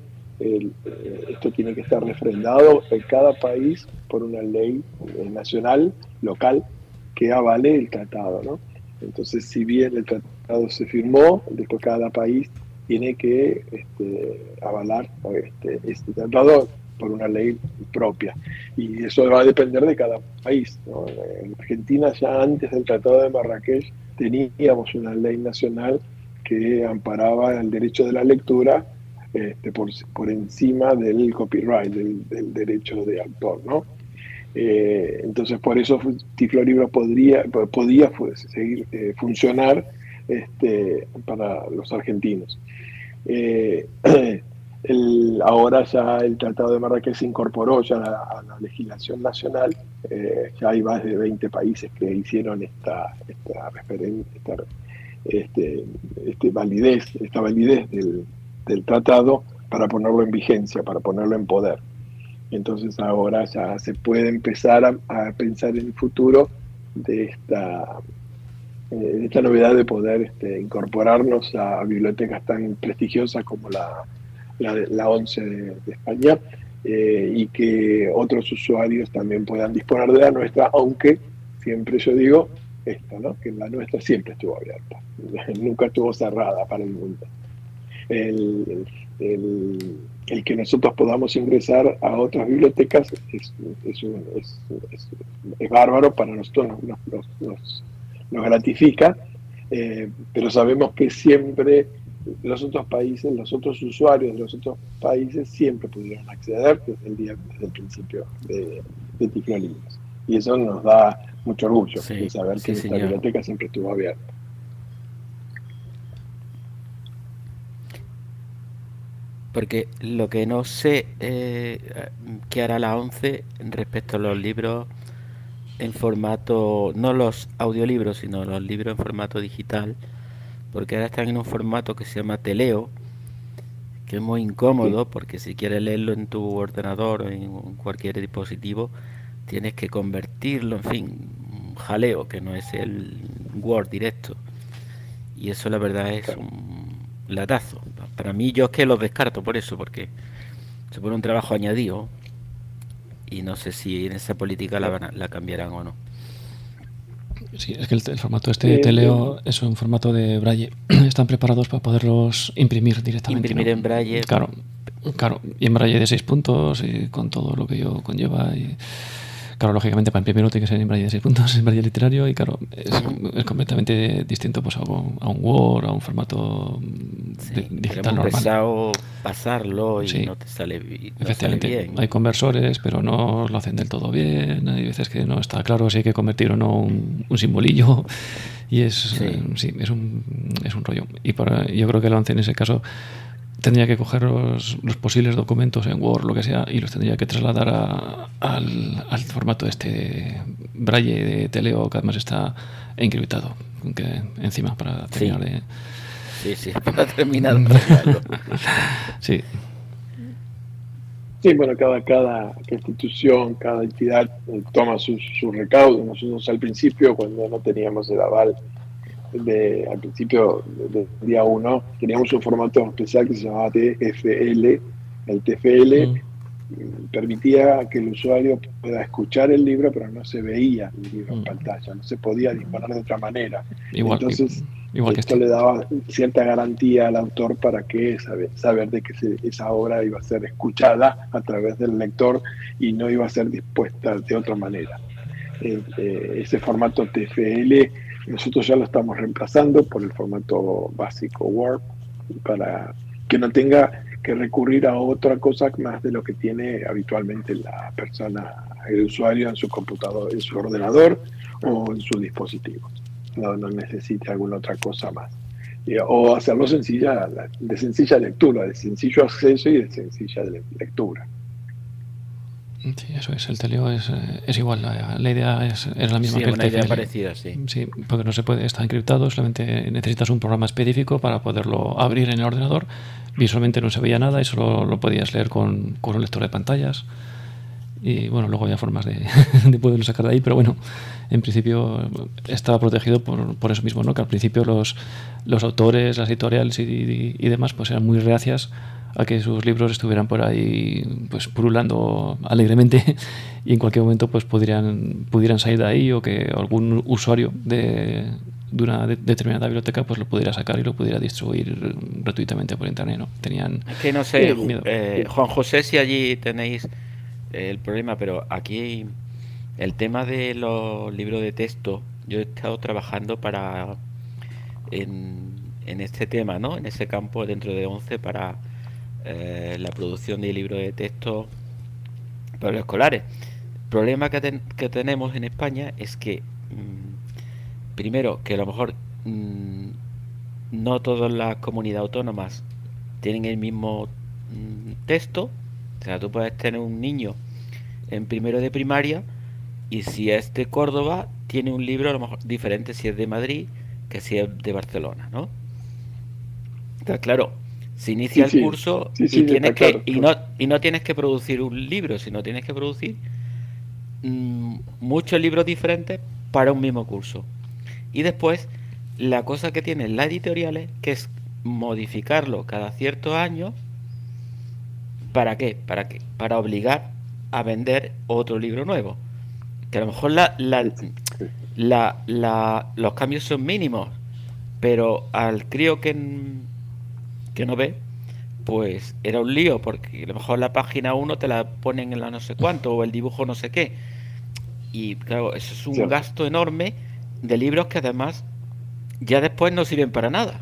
esto tiene que estar refrendado en cada país por una ley eh, nacional, local, que avale el tratado. ¿no? Entonces, si bien el tratado se firmó, después cada país tiene que este, avalar este, este, tratado por una ley propia. Y eso va a depender de cada país. En Argentina ya antes del Tratado de Marrakech teníamos una ley nacional que amparaba el derecho de la lectura este, por, por, encima del copyright, del, derecho de autor. ¿no? Eh, entonces por eso Tiflo Libro podría, podía seguir eh, funcionar este, para los argentinos. Eh, ahora ya el Tratado de Marrakech se incorporó ya a la, legislación nacional, eh, ya hay más de 20 países que hicieron esta, esta, este, este validez, esta validez del, tratado para ponerlo en vigencia, para ponerlo en poder. Entonces ahora ya se puede empezar a pensar en el futuro de esta eh, esta novedad de poder este, incorporarnos a bibliotecas tan prestigiosas como la, la, la ONCE de, España eh, y que otros usuarios también puedan disponer de la nuestra, aunque siempre yo digo esto, ¿no? que la nuestra siempre estuvo abierta, nunca estuvo cerrada para el mundo. El, el, el, que nosotros podamos ingresar a otras bibliotecas es, es, es, es bárbaro para nosotros, nos, nos, nos gratifica, eh, pero sabemos que siempre los otros países, los otros usuarios de los otros países siempre pudieron acceder desde el día, desde el principio de, de Y eso nos da mucho orgullo de saber que esta biblioteca siempre estuvo abierta.
Porque lo que no sé eh, que hará la ONCE respecto a los libros en formato, no los audiolibros, sino los libros en formato digital, porque ahora están en un formato que se llama Teleo, que es muy incómodo, porque si quieres leerlo en tu ordenador o en cualquier dispositivo, tienes que convertirlo, en fin, un jaleo, que no es el Word directo. Y eso la verdad es un latazo. Para mí yo es que los descarto por eso, porque se pone un trabajo añadido y no sé si en esa política la, la cambiarán o no.
Sí, es que el, formato este de Teleo es un formato de braille. Están preparados para poderlos imprimir directamente.
Imprimir en braille.
Claro, claro. Y en braille de seis puntos y con todo lo que ello conlleva. Y, Claro, lógicamente para imprimir tiene que ser en braille de 6 puntos, en braille literario, y claro, es, completamente distinto pues, a, un, Word, a un formato digital normal.
pesado pasarlo y no te sale, Efectivamente,
Hay conversores, pero no lo hacen del todo bien. Hay veces que no está claro si hay que convertir o no un, simbolillo. Y es, sí. Eh, es, un, es un rollo. Y para, yo creo que lo hace en ese caso tendría que coger los, posibles documentos en Word, lo que sea, y los tendría que trasladar al, al, formato este braille de Teleo, que además está encriptado, que encima para terminar de...
Sí, sí, para terminar.
sí.
Sí, bueno, cada, cada institución, cada entidad eh, toma sus su recaudos. Nosotros al principio, cuando no teníamos el aval de, al principio del día 1 teníamos un formato especial que se llamaba TFL. El TFL permitía que el usuario pueda escuchar el libro, pero no se veía el libro en pantalla, no se podía disparar de otra manera. Entonces, esto este. le daba cierta garantía al autor para que saber, saber de que esa obra iba a ser escuchada a través del lector y no iba a ser dispuesta de otra manera. Eh, eh, ese formato TFL nosotros ya lo estamos reemplazando por el formato básico Word para que no tenga que recurrir a otra cosa más de lo que tiene habitualmente la persona, el usuario en su computador, en su ordenador o en su dispositivo. No, no necesite alguna otra cosa más. O hacerlo sencilla, de sencilla lectura, de sencillo acceso y de sencilla lectura.
Sí, eso es, el teleo es, eh, es igual, la, idea es, es, la misma
que
el
una idea parecida, sí.
Sí, porque no se puede, está encriptado, solamente necesitas un programa específico para poderlo abrir en el ordenador. Visualmente no se veía nada y solo lo podías leer con, con un lector de pantallas. Y bueno, luego había formas de, de poderlo sacar de ahí, pero bueno, en principio estaba protegido por, por eso mismo, ¿no? Que al principio los, los autores, las editoriales y, y, y demás pues eran muy reacias a que sus libros estuvieran por ahí pues pululando alegremente y en cualquier momento pues pudieran, pudieran salir de ahí o que algún usuario de, de una determinada biblioteca pues lo pudiera sacar y lo pudiera distribuir gratuitamente por internet no tenían
es que no sé eh, Juan José si allí tenéis el problema pero aquí el tema de los libros de texto yo he estado trabajando para en, en este tema no en ese campo dentro de 11 para eh, la producción de libros de texto para los escolares. El problema que, que tenemos en España es que, mm, primero, que a lo mejor mm, no todas las comunidades autónomas tienen el mismo mm, texto. O sea, tú puedes tener un niño en primero de primaria y si es de Córdoba, tiene un libro a lo mejor diferente si es de Madrid que si es de Barcelona, ¿no? Entonces, claro, se inicia el curso y, tienes que, y, no, y no tienes que producir un libro, sino tienes que producir mm, muchos libros diferentes para un mismo curso. Y después, la cosa que tiene la editorial es que es modificarlo cada cierto año. ¿Para qué? ¿Para qué? Para obligar a vender otro libro nuevo. Que a lo mejor la, la, la, los cambios son mínimos, pero al crío que que no ve, pues era un lío, porque a lo mejor la página 1 te la ponen en la no sé cuánto, o el dibujo no sé qué. Y claro, eso es un gasto enorme de libros que además ya después no sirven para nada.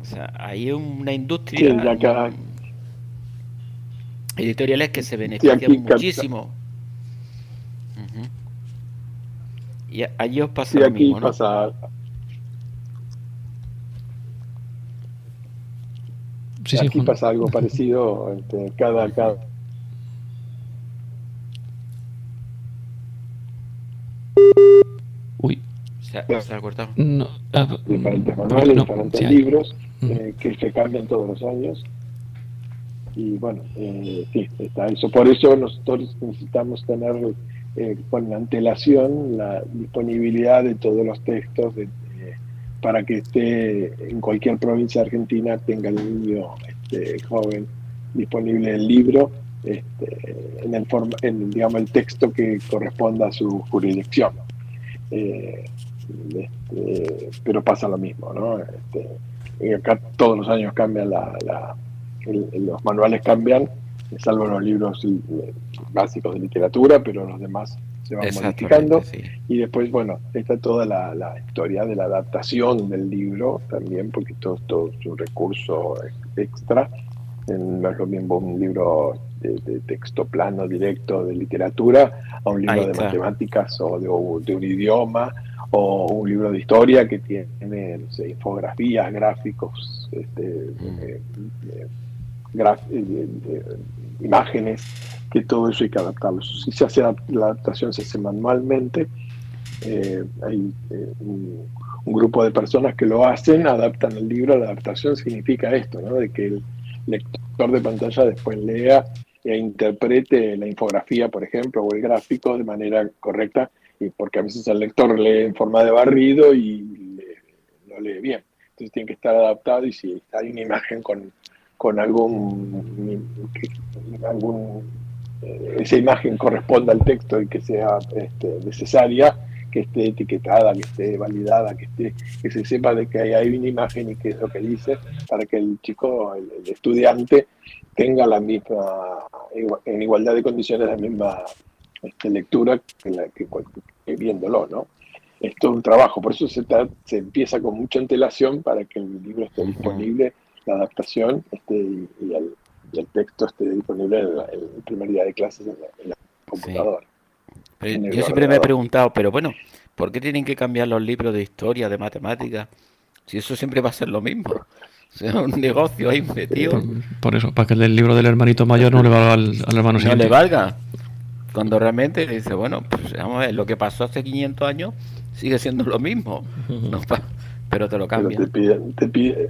O sea, hay una industria editoriales que se benefician muchísimo. Y allí os pasa lo mismo, ¿no?
Aquí pasa algo parecido. Este, cada, cada,
Uy.
Se ha, se ha cortado.
No, ah,
diferentes manuales,
no,
diferentes
sí
libros
Mm.
eh, que se cambian todos los años. Y bueno, eh, sí, está eso. Por eso nosotros necesitamos tener eh, con antelación la disponibilidad de todos los textos de- para que esté en cualquier provincia Argentina tenga el niño este, joven disponible el libro este, en el forma, en digamos el texto que corresponda a su jurisdicción. Eh, este, pero pasa lo mismo, ¿no? Este, y acá todos los años cambian la, la- los manuales cambian, salvo los libros eh, básicos de literatura, pero los demás se van modificando.
Sí.
Y después, bueno, está toda la, la historia de la adaptación del libro también, porque todo, todo es un recurso ex- extra. No es lo mismo un libro de, de texto plano directo de literatura a un libro de matemáticas o de, o de un idioma o un libro de historia que tiene no sé, infografías, gráficos, este, eh, eh, graf- eh, eh, imágenes, que todo eso hay que adaptarlo. Si se hace la adaptación, se hace manualmente. eh, hay eh, un, grupo de personas que lo hacen, adaptan el libro. La adaptación significa esto, ¿no? de que el lector de pantalla después lea e interprete la infografía, por ejemplo, o el gráfico de manera correcta, y porque a veces el lector lee en forma de barrido y le- lo lee bien. Entonces tiene que estar adaptado y si hay una imagen con, con algún, algún esa imagen corresponda al texto y que sea este, necesaria, que esté etiquetada, que esté validada, que esté, que se sepa de que ahí hay una imagen y qué es lo que dice, para que el chico, el, el estudiante, tenga la misma, en igualdad de condiciones, la misma este, lectura que, la, que, que viéndolo, ¿no? Es todo un trabajo, por eso se, se empieza con mucha antelación para que el libro esté disponible, la adaptación este, y, y el, y el texto esté disponible el, el primer día de clases en la, en la computadora.
Pero yo siempre me he preguntado, pero bueno, ¿por qué tienen que cambiar los libros de historia, de matemáticas? Si eso siempre va a ser lo mismo. O sea, un negocio ahí metido.
Por, por eso, para que el libro del hermanito mayor no le valga al, al hermano
no
siguiente.
le valga. Cuando realmente dice, bueno, pues vamos a ver, lo que pasó hace 500 años sigue siendo lo mismo. No pero te lo
Pero te
cambian.
piden, te piden,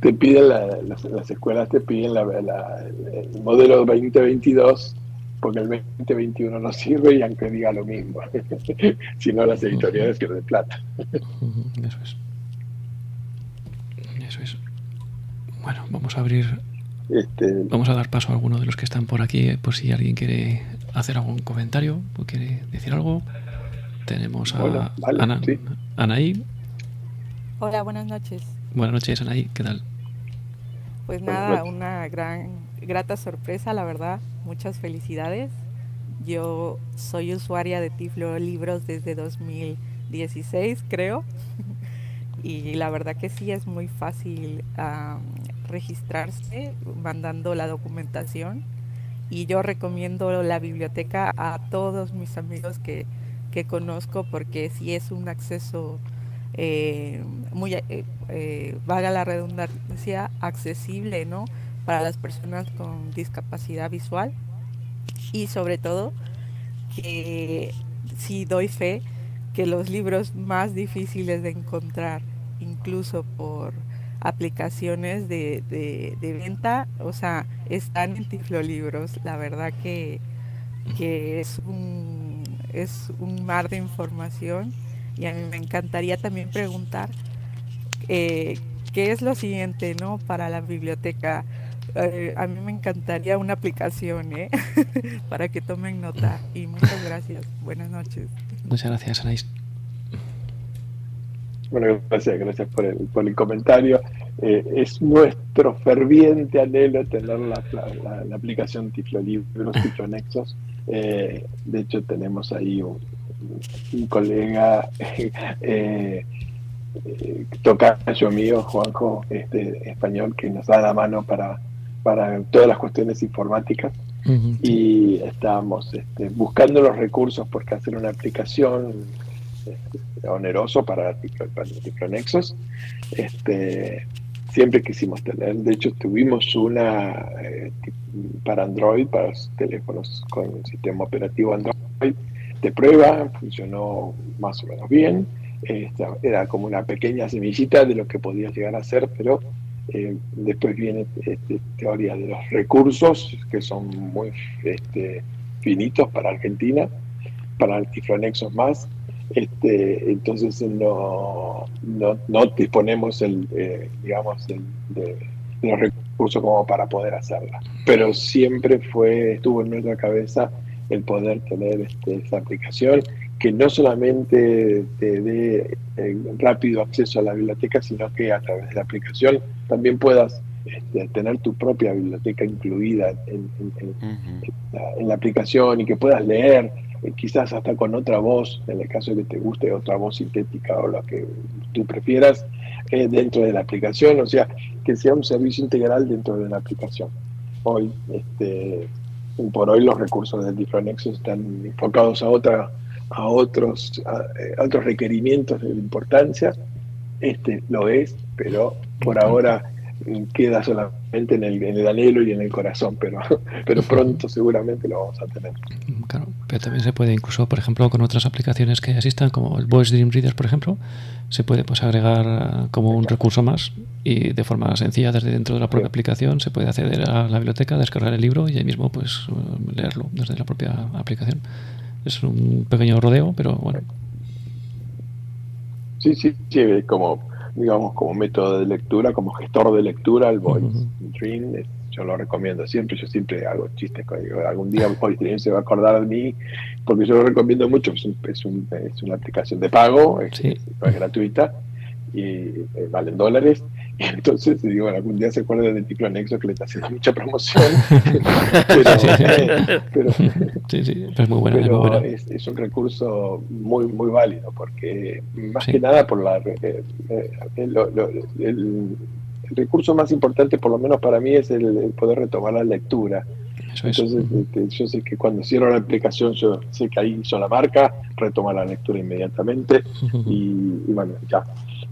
te piden la- las, las escuelas te piden la- la- el modelo 2022 porque el 2021 no sirve y aunque diga lo mismo. si no, las editoriales pierden plata.
Ujú, Eso es. Eso es. Bueno, vamos a abrir,
Este,
vamos a dar paso a alguno de los que están por aquí, eh, por si alguien quiere hacer algún comentario o quiere decir algo. Tenemos a
vale,
Ana,
sí.
Anaí.
Hola, buenas noches.
Buenas noches, Anaí. ¿Qué tal?
Pues nada, una gran, grata sorpresa, la verdad. Muchas felicidades. Yo soy usuaria de Tiflo Libros desde 2016, creo. Y la verdad que sí es muy fácil am, registrarse mandando la documentación. Y yo recomiendo la biblioteca a todos mis amigos que, que conozco porque sí es un acceso eh, muy, eh, eh, valga la redundancia, accesible, ¿no? Para las personas con discapacidad visual y sobre todo que sí doy fe que los libros más difíciles de encontrar, incluso por aplicaciones de, de, venta, o sea, están en Tiflolibros. La verdad que, que es, un, es un mar de información y a mí me encantaría también preguntar eh, qué es lo siguiente, ¿no? Para la biblioteca. Eh, a mí me encantaría una aplicación, ¿eh? Para que tomen nota. Y muchas gracias. Buenas noches.
Muchas gracias, Anaís.
Bueno, gracias, gracias por el, por el comentario. Eh, es nuestro ferviente anhelo tener la, la, aplicación Tiflo Libros, Tiflo Nexos. Eh, de hecho, tenemos ahí un, un colega eh, eh, tocayo mío, Juanjo, este, español, que nos da la mano para, para todas las cuestiones informáticas y estábamos este, buscando los recursos porque hacer una aplicación este, oneroso para, para Tiflonexos. Este, siempre quisimos tener, de hecho tuvimos una eh, para Android, para los teléfonos con sistema operativo Android, de prueba, funcionó más o menos bien, era como una pequeña semillita de lo que podía llegar a ser, pero eh, después viene este, teoría de los recursos, que son muy este, finitos para Argentina, para el Tiflonexos más. Este, entonces no, no, disponemos el, eh, digamos, de, los recursos como para poder hacerla. Pero siempre fue, estuvo en nuestra cabeza el poder tener este, esta aplicación que no solamente te dé eh, rápido acceso a la biblioteca, sino que a través de la aplicación también puedas este, tener tu propia biblioteca incluida en, la, aplicación y que puedas leer, eh, quizás hasta con otra voz, en el caso de que te guste otra voz sintética o lo que tú prefieras, eh, dentro de la aplicación, o sea, que sea un servicio integral dentro de la aplicación. Hoy, este, por hoy los recursos del Difronexo están enfocados a otra a otros, eh, otros requerimientos de importancia. Este lo es, pero por ahora queda solamente en el, en el anhelo y en el corazón, pero, pero pronto seguramente lo vamos a tener.
Claro, pero también se puede incluso, por ejemplo, con otras aplicaciones que existan, como el Voice Dream Reader, por ejemplo, se puede pues agregar como un recurso más y de forma sencilla desde dentro de la propia aplicación se puede acceder a la biblioteca, descargar el libro y ahí mismo pues leerlo desde la propia aplicación. Es un pequeño rodeo, pero bueno.
Sí, sí, sí, como, digamos, como método de lectura, como gestor de lectura, el Voice Dream, yo lo recomiendo siempre, yo siempre hago chistes con algún día Voice Dream se va a acordar de mí, porque yo lo recomiendo mucho, es, es, una aplicación de pago, es, gratuita, y eh, valen dólares, entonces, digo, algún día se acuerdan del tipo anexo que le está haciendo mucha promoción. pero, sí, sí, es muy bueno. es, un recurso muy, muy válido, porque más que nada por la. Eh, eh, el, recurso más importante, por lo menos para mí, es el, poder retomar la lectura. Entonces, este, yo sé que cuando cierro la aplicación, yo sé que ahí hizo la marca, retoma la lectura inmediatamente y, y bueno, ya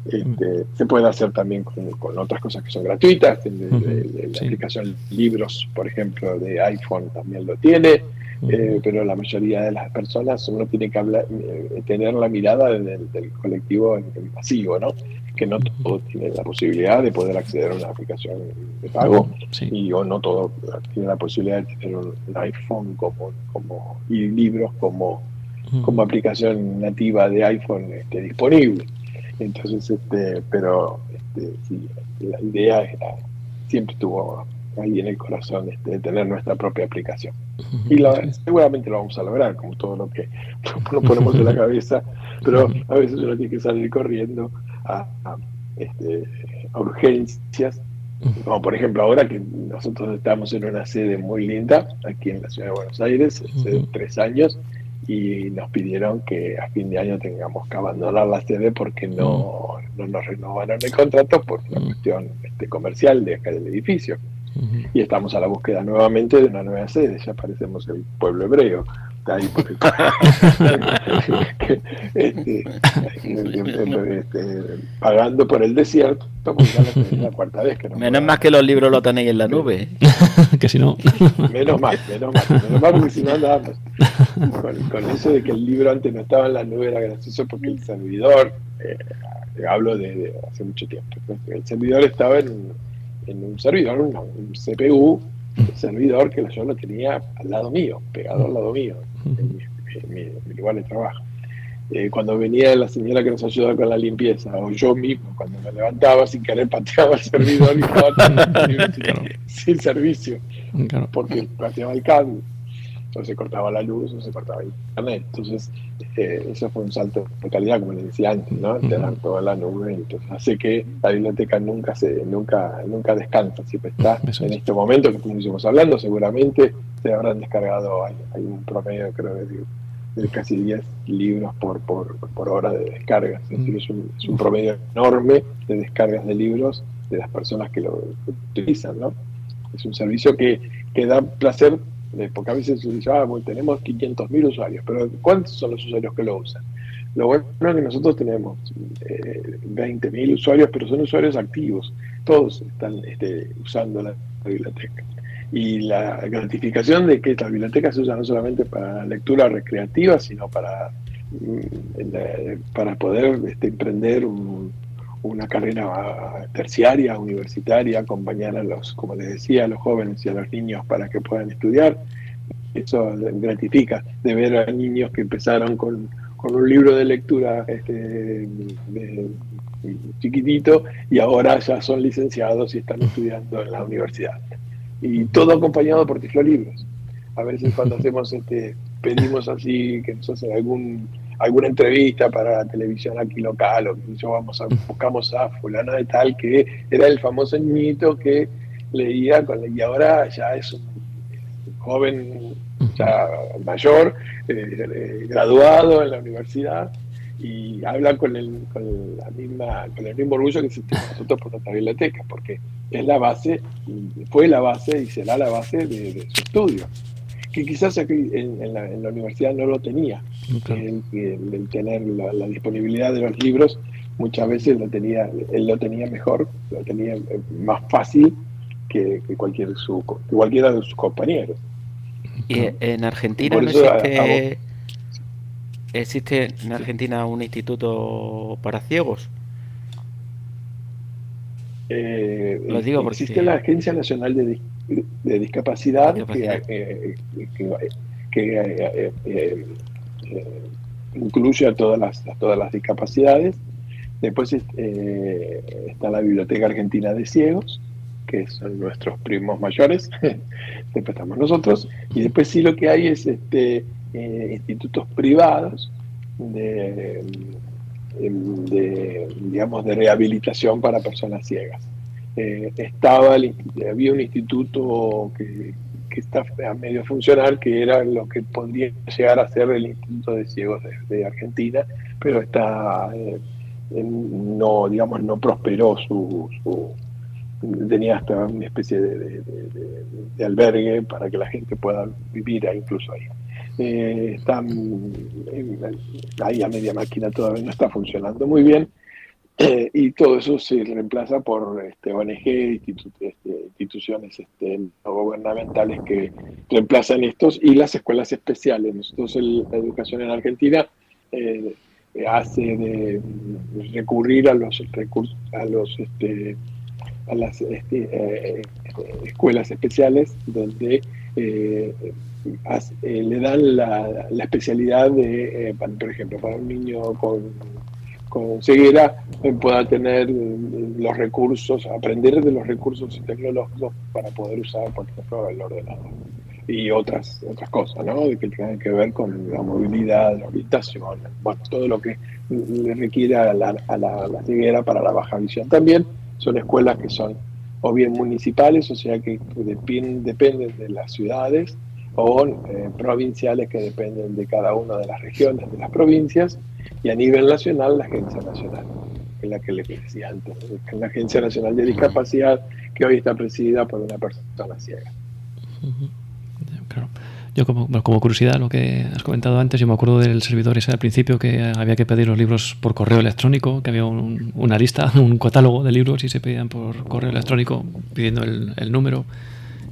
este, se puede hacer también con, otras cosas que son gratuitas. la aplicación Libros, por ejemplo, de iPhone también lo tiene. Eh, pero la mayoría de las personas uno tiene que hablar, eh, tener la mirada del, colectivo masivo, ¿no? que no todos tienen la posibilidad de poder acceder a una aplicación de pago y o no todo tiene la posibilidad de tener un, iPhone como, como y libros como, como aplicación nativa de iPhone este, disponible. Entonces, este, pero este, sí, la idea era, siempre estuvo ahí en el corazón este, de tener nuestra propia aplicación. Y seguramente lo vamos a lograr, como todo lo que nos ponemos en la cabeza, pero a veces uno tiene que salir corriendo a, este, urgencias. Como por ejemplo ahora que nosotros estamos en una sede muy linda aquí en la ciudad de Buenos Aires, hace tres años, y nos pidieron que a fin de año tengamos que abandonar la sede porque no, no nos renovaron el contrato por una cuestión este, comercial de acá del edificio. Y estamos a la búsqueda nuevamente de una nueva sede, ya parecemos el pueblo hebreo. Ahí este, este, pagando por el desierto, la, cuarta vez que
Menos más que los libros lo tenéis en la nube.
que si no.
menos mal, menos mal, menos mal porque si no andábamos con, eso de que el libro antes no estaba en la nube era gracioso porque el servidor, eh, hablo de, hace mucho tiempo, el servidor estaba en en un servidor, un, CPU, un servidor que yo lo tenía al lado mío, pegado al lado mío, en mi, lugar de trabajo. Eh, cuando venía la señora que nos ayudaba con la limpieza, o yo mismo, cuando me levantaba sin querer pateaba el servidor y estaba sin, servicio, porque pateaba el cable o se cortaba la luz o se cortaba el internet. Entonces, eh, eso fue un salto de calidad, como le decía antes, ¿no? Te dan toda la nube, entonces hace que la biblioteca nunca se nunca nunca descansa, siempre está en este momento que estamos hablando, seguramente se habrán descargado, hay, un promedio creo de, de casi 10 libros por, por, por, hora de descargas, es decir, es un, es un promedio enorme de descargas de libros de las personas que lo utilizan, ¿no? Es un servicio que, que da placer porque a veces se dice, ah, bueno, tenemos 500.000 usuarios, pero ¿cuántos son los usuarios que lo usan? Lo bueno es que nosotros tenemos eh, 20.000 usuarios, pero son usuarios activos, todos están este, usando la biblioteca. y la gratificación de que esta biblioteca se usa no solamente para lectura recreativa, sino para, mm, para poder este, emprender una carrera terciaria, universitaria, acompañar a los, como les decía, a los jóvenes y a los niños para que puedan estudiar. Eso gratifica de ver a niños que empezaron con, un libro de lectura este, chiquitito y ahora ya son licenciados y están estudiando en la universidad y todo acompañado por Libros. A veces cuando hacemos este, pedimos así que nos hacen algún, alguna entrevista para la televisión aquí local o que yo vamos a, buscamos a fulano de tal que era el famoso niñito que leía con, y ahora ya es un joven ya mayor, eh, graduado en la universidad y habla con el, con la misma, con el mismo orgullo que sentimos nosotros por nuestra biblioteca, porque es la base, fue la base y será la base de, su estudio. Que quizás aquí en, la, universidad no lo tenía, el, tener la, disponibilidad de los libros, muchas veces lo tenía, él lo tenía mejor, lo tenía eh, más fácil que, cualquier su, cualquiera de sus compañeros.
Y en Argentina no existe, existe en Argentina un instituto para ciegos.
Eh, Lo digo porque existe la Agencia Nacional de, Discapacidad, que, eh, eh, incluye a todas las, todas las discapacidades. Después está la Biblioteca Argentina de Ciegos, que son nuestros primos mayores. después estamos nosotros. Y después sí lo que hay es este, institutos privados de de, digamos, de rehabilitación para personas ciegas. Eh, estaba había un instituto que, está a medio funcional, que era lo que podría llegar a ser el Instituto de Ciegos de, Argentina, pero está, eh, no, digamos, no prosperó su, tenía hasta una especie de, de, albergue para que la gente pueda vivir incluso ahí eh, están ahí a media máquina todavía no está funcionando muy bien eh, y todo eso se reemplaza por este, ONG, este, instituciones este, no gubernamentales que reemplazan estos y las escuelas especiales. Nosotros la educación en Argentina eh, hace de recurrir a los recursos, a los este, a las este, eh, escuelas especiales donde eh, le dan la, especialidad de, eh, por ejemplo, para un niño con, ceguera, eh, pueda tener los recursos, aprender de los recursos tecnológicos para poder usar, por ejemplo, el ordenador y otras otras cosas, ¿no? Que tengan que ver con la movilidad, la orientación, bueno, todo lo que le requiere a la, a la ceguera para la baja visión. También son escuelas que son o bien municipales, o sea que dependen de las ciudades, o eh, provinciales que dependen de cada una de las regiones de las provincias y a nivel nacional la Agencia Nacional, que es la que les decía antes, la Agencia Nacional de Discapacidad que hoy está presidida por una persona ciega.
Yo como, como, curiosidad, lo que has comentado antes, yo me acuerdo del servidor ese al principio que había que pedir los libros por correo electrónico, que había una lista, un catálogo de libros y se pedían por correo electrónico pidiendo el, el número.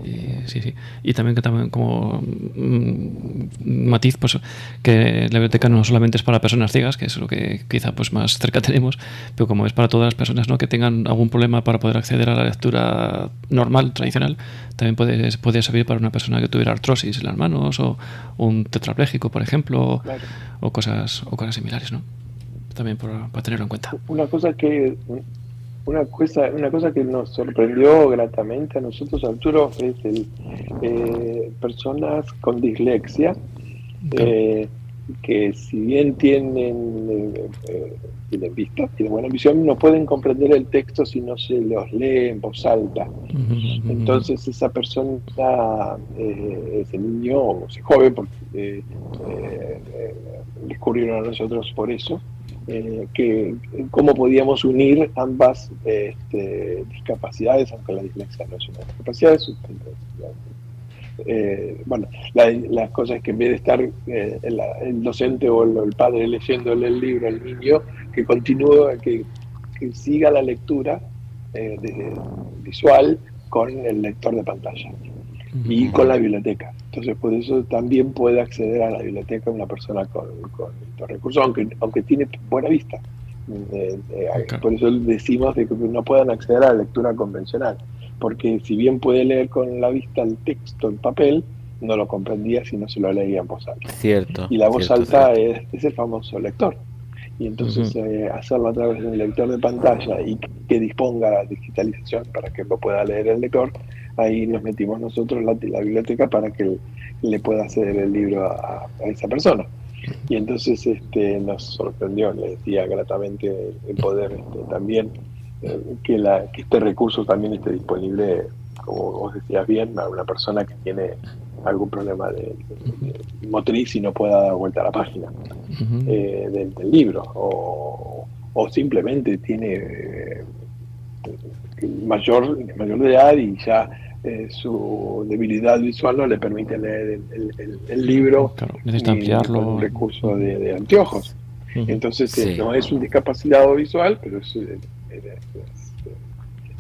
Y, sí, sí. Y también que también como mm, matiz, pues que la biblioteca no solamente es para personas ciegas, que es lo que quizá pues más cerca tenemos, pero como es para todas las personas ¿no? que tengan algún problema para poder acceder a la lectura normal, tradicional, también puede, puede servir para una persona que tuviera artrosis en las manos o un tetrapléjico, por ejemplo, o cosas o cosas similares, ¿no? También para tenerlo en cuenta.
Una cosa que una cosa, una cosa que nos sorprendió gratamente a nosotros, Arturo, es el, eh, personas con dislexia, eh, que si bien tienen, eh, tienen vista, tienen buena visión, no pueden comprender el texto si no se los lee en voz alta. Entonces esa persona, ese niño o ese joven, porque recurrieron a nosotros por eso, eh, que cómo podíamos unir ambas este, discapacidades, aunque la dislexia no es una discapacidad, eh, bueno, la, cosa es que en vez de estar eh, el, docente o el, padre leyéndole el libro al niño, que continúe, que, siga la lectura visual con el lector de pantalla. Y con la biblioteca. Entonces, por eso también puede acceder a la biblioteca una persona con, estos recursos, aunque, aunque tiene buena vista. Eh, eh, por eso decimos de que no puedan acceder a la lectura convencional, porque si bien puede leer con la vista el texto en papel, no lo comprendía si no se lo leía en voz alta.
Cierto.
Y la voz alta Es, el famoso lector. Y entonces eh, hacerlo a través de un lector de pantalla y que disponga la digitalización para que lo pueda leer el lector, ahí nos metimos nosotros la, la biblioteca para que le pueda hacer el libro a, esa persona. Y entonces este, nos sorprendió, le decía gratamente el poder este, también eh, que, la, que este recurso también esté disponible, como vos decías bien, a una persona que tiene algún problema de, motriz y no pueda dar vuelta a la página eh, del, libro o, simplemente tiene eh, mayor, mayor de edad y ya eh, su debilidad visual no le permite leer el, libro
necesita ampliarlo
con un recurso de, anteojos entonces no es un discapacitado visual pero es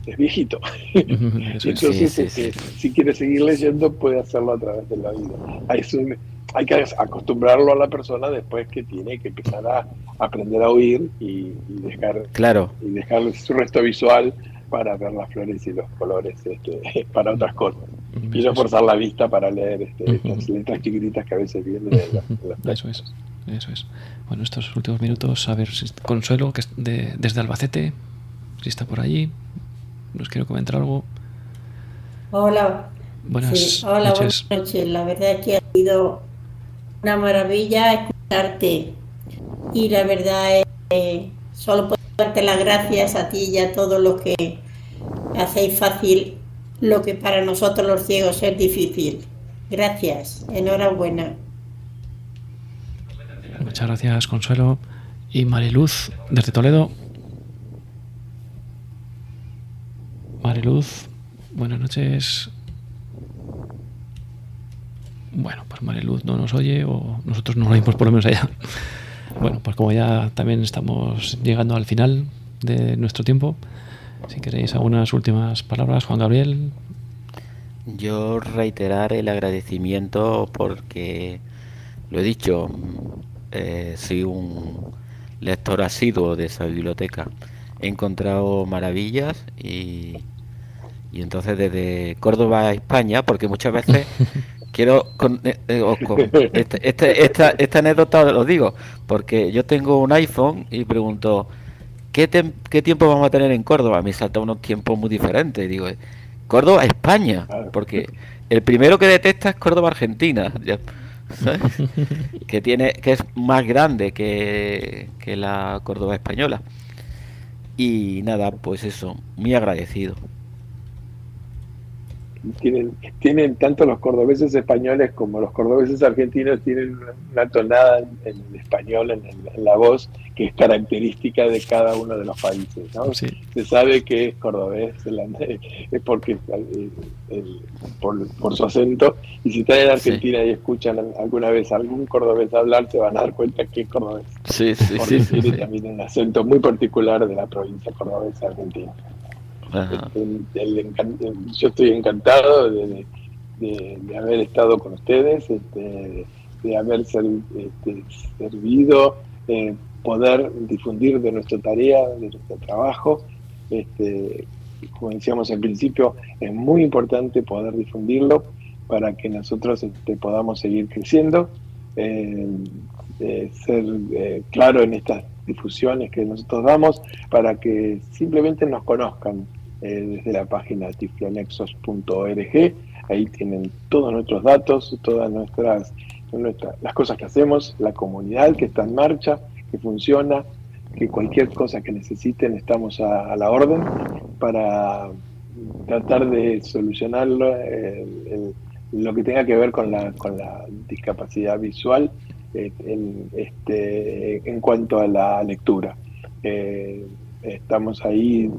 es viejito. Entonces, si quiere seguir leyendo, puede hacerlo a través de la vida. hay que acostumbrarlo a la persona después que tiene que empezar a aprender a oír y, dejar
claro.
y dejar su resto visual para ver las flores y los colores este, para otras cosas. Y no forzar la vista para leer este, estas letras chiquititas que a veces vienen de
Eso es. Eso es. Bueno, estos últimos minutos, a ver si Consuelo, que es de, desde Albacete, si está por allí nos quiero comentar algo.
Hola.
Buenas
Hola,
noches.
buenas noches. La verdad es que ha sido una maravilla escucharte. Y la verdad es que solo puedo darte las gracias a ti y a todos los que hacéis fácil lo que para nosotros los ciegos es difícil. Gracias. Enhorabuena.
Muchas gracias, Consuelo. Y Mariluz, desde Toledo. Mariluz, buenas noches. Bueno, pues Mariluz no nos oye o nosotros no lo oímos por lo menos allá. Bueno, pues como ya también estamos llegando al final de nuestro tiempo, si queréis algunas últimas palabras, Juan Gabriel.
Yo reiterar el agradecimiento porque, lo he dicho, eh, soy un lector asiduo de esa biblioteca. He encontrado maravillas y y entonces desde Córdoba a España, porque muchas veces quiero con, eh, eh, este, este, esta, esta, anécdota lo digo, porque yo tengo un iPhone y pregunto, ¿qué, qué tiempo vamos a tener en Córdoba? Me salta unos tiempos muy diferentes. Digo, Córdoba, España, porque el primero que detecta es Córdoba, Argentina. que tiene que es más grande que, que la Córdoba española y nada pues eso muy agradecido
tienen, tienen tanto los cordobeses españoles como los cordobeses argentinos tienen una tonada en, español, en, la voz, que es característica de cada uno de los países. ¿no? Se sabe que es cordobés es porque por, su acento, y si están en Argentina y escuchan alguna vez algún cordobés hablar, se van a dar cuenta que es cordobés.
Sí, sí, porque
tiene también un acento muy particular de la provincia cordobesa argentina yo estoy encantado de, haber estado con ustedes, este, de haber este, servido, eh, poder difundir de nuestra tarea, de nuestro trabajo. Este, como decíamos al principio, es muy importante poder difundirlo para que nosotros este, podamos seguir creciendo, eh, eh, ser claro en estas difusiones que nosotros damos para que simplemente nos conozcan, eh, desde la página tiflonexos.org. Ahí tienen todos nuestros datos, todas nuestras, las cosas que hacemos, la comunidad que está en marcha, que funciona, que cualquier cosa que necesiten estamos a, la orden para tratar de solucionarlo, lo que tenga que ver con la, con la discapacidad visual eh, en, este, en cuanto a la lectura. Eh, estamos ahí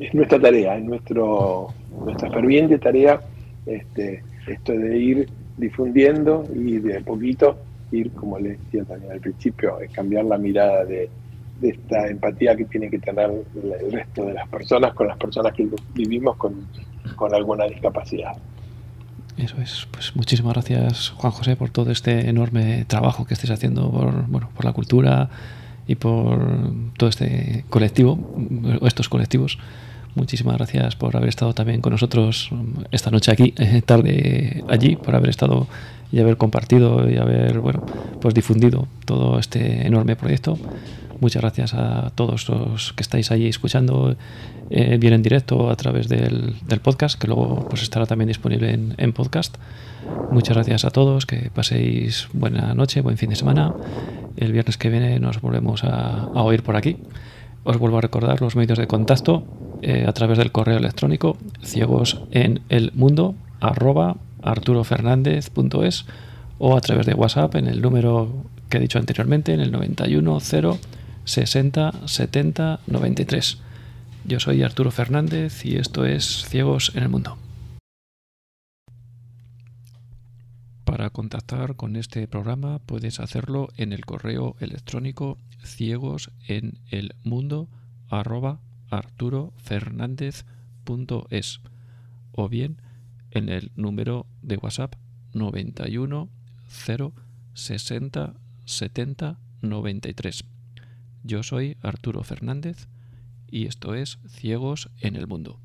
es nuestra tarea, es nuestro, nuestra ferviente tarea este, esto de ir difundiendo y de poquito ir, como les decía también al principio, cambiar la mirada de, esta empatía que tiene que tener el resto de las personas con las personas que vivimos con, alguna discapacidad.
Eso es. Pues muchísimas gracias, Juan José, por todo este enorme trabajo que estés haciendo por, bueno, por la cultura y por todo este colectivo, estos colectivos. Muchísimas gracias por haber estado también con nosotros esta noche aquí, eh, tarde allí, por haber estado y haber compartido y haber bueno, pues difundido todo este enorme proyecto. Muchas gracias a todos los que estáis ahí escuchando eh, bien en directo a través del, podcast, que luego pues estará también disponible en, podcast. Muchas gracias a todos, que paséis buena noche, buen fin de semana. El viernes que viene nos volvemos a, oír por aquí. Os vuelvo a recordar los medios de contacto eh, a través del correo electrónico ciegos en el mundo arroba o a través de WhatsApp en el número que he dicho anteriormente, en el 91 0 60 70 93. Yo soy Arturo Fernández y esto es Ciegos en el Mundo. Para contactar con este programa puedes hacerlo en el correo electrónico ciegos en el mundo o bien en el número de WhatsApp 91 0 60 70 93. Yo soy Arturo Fernández y esto es Ciegos en el Mundo.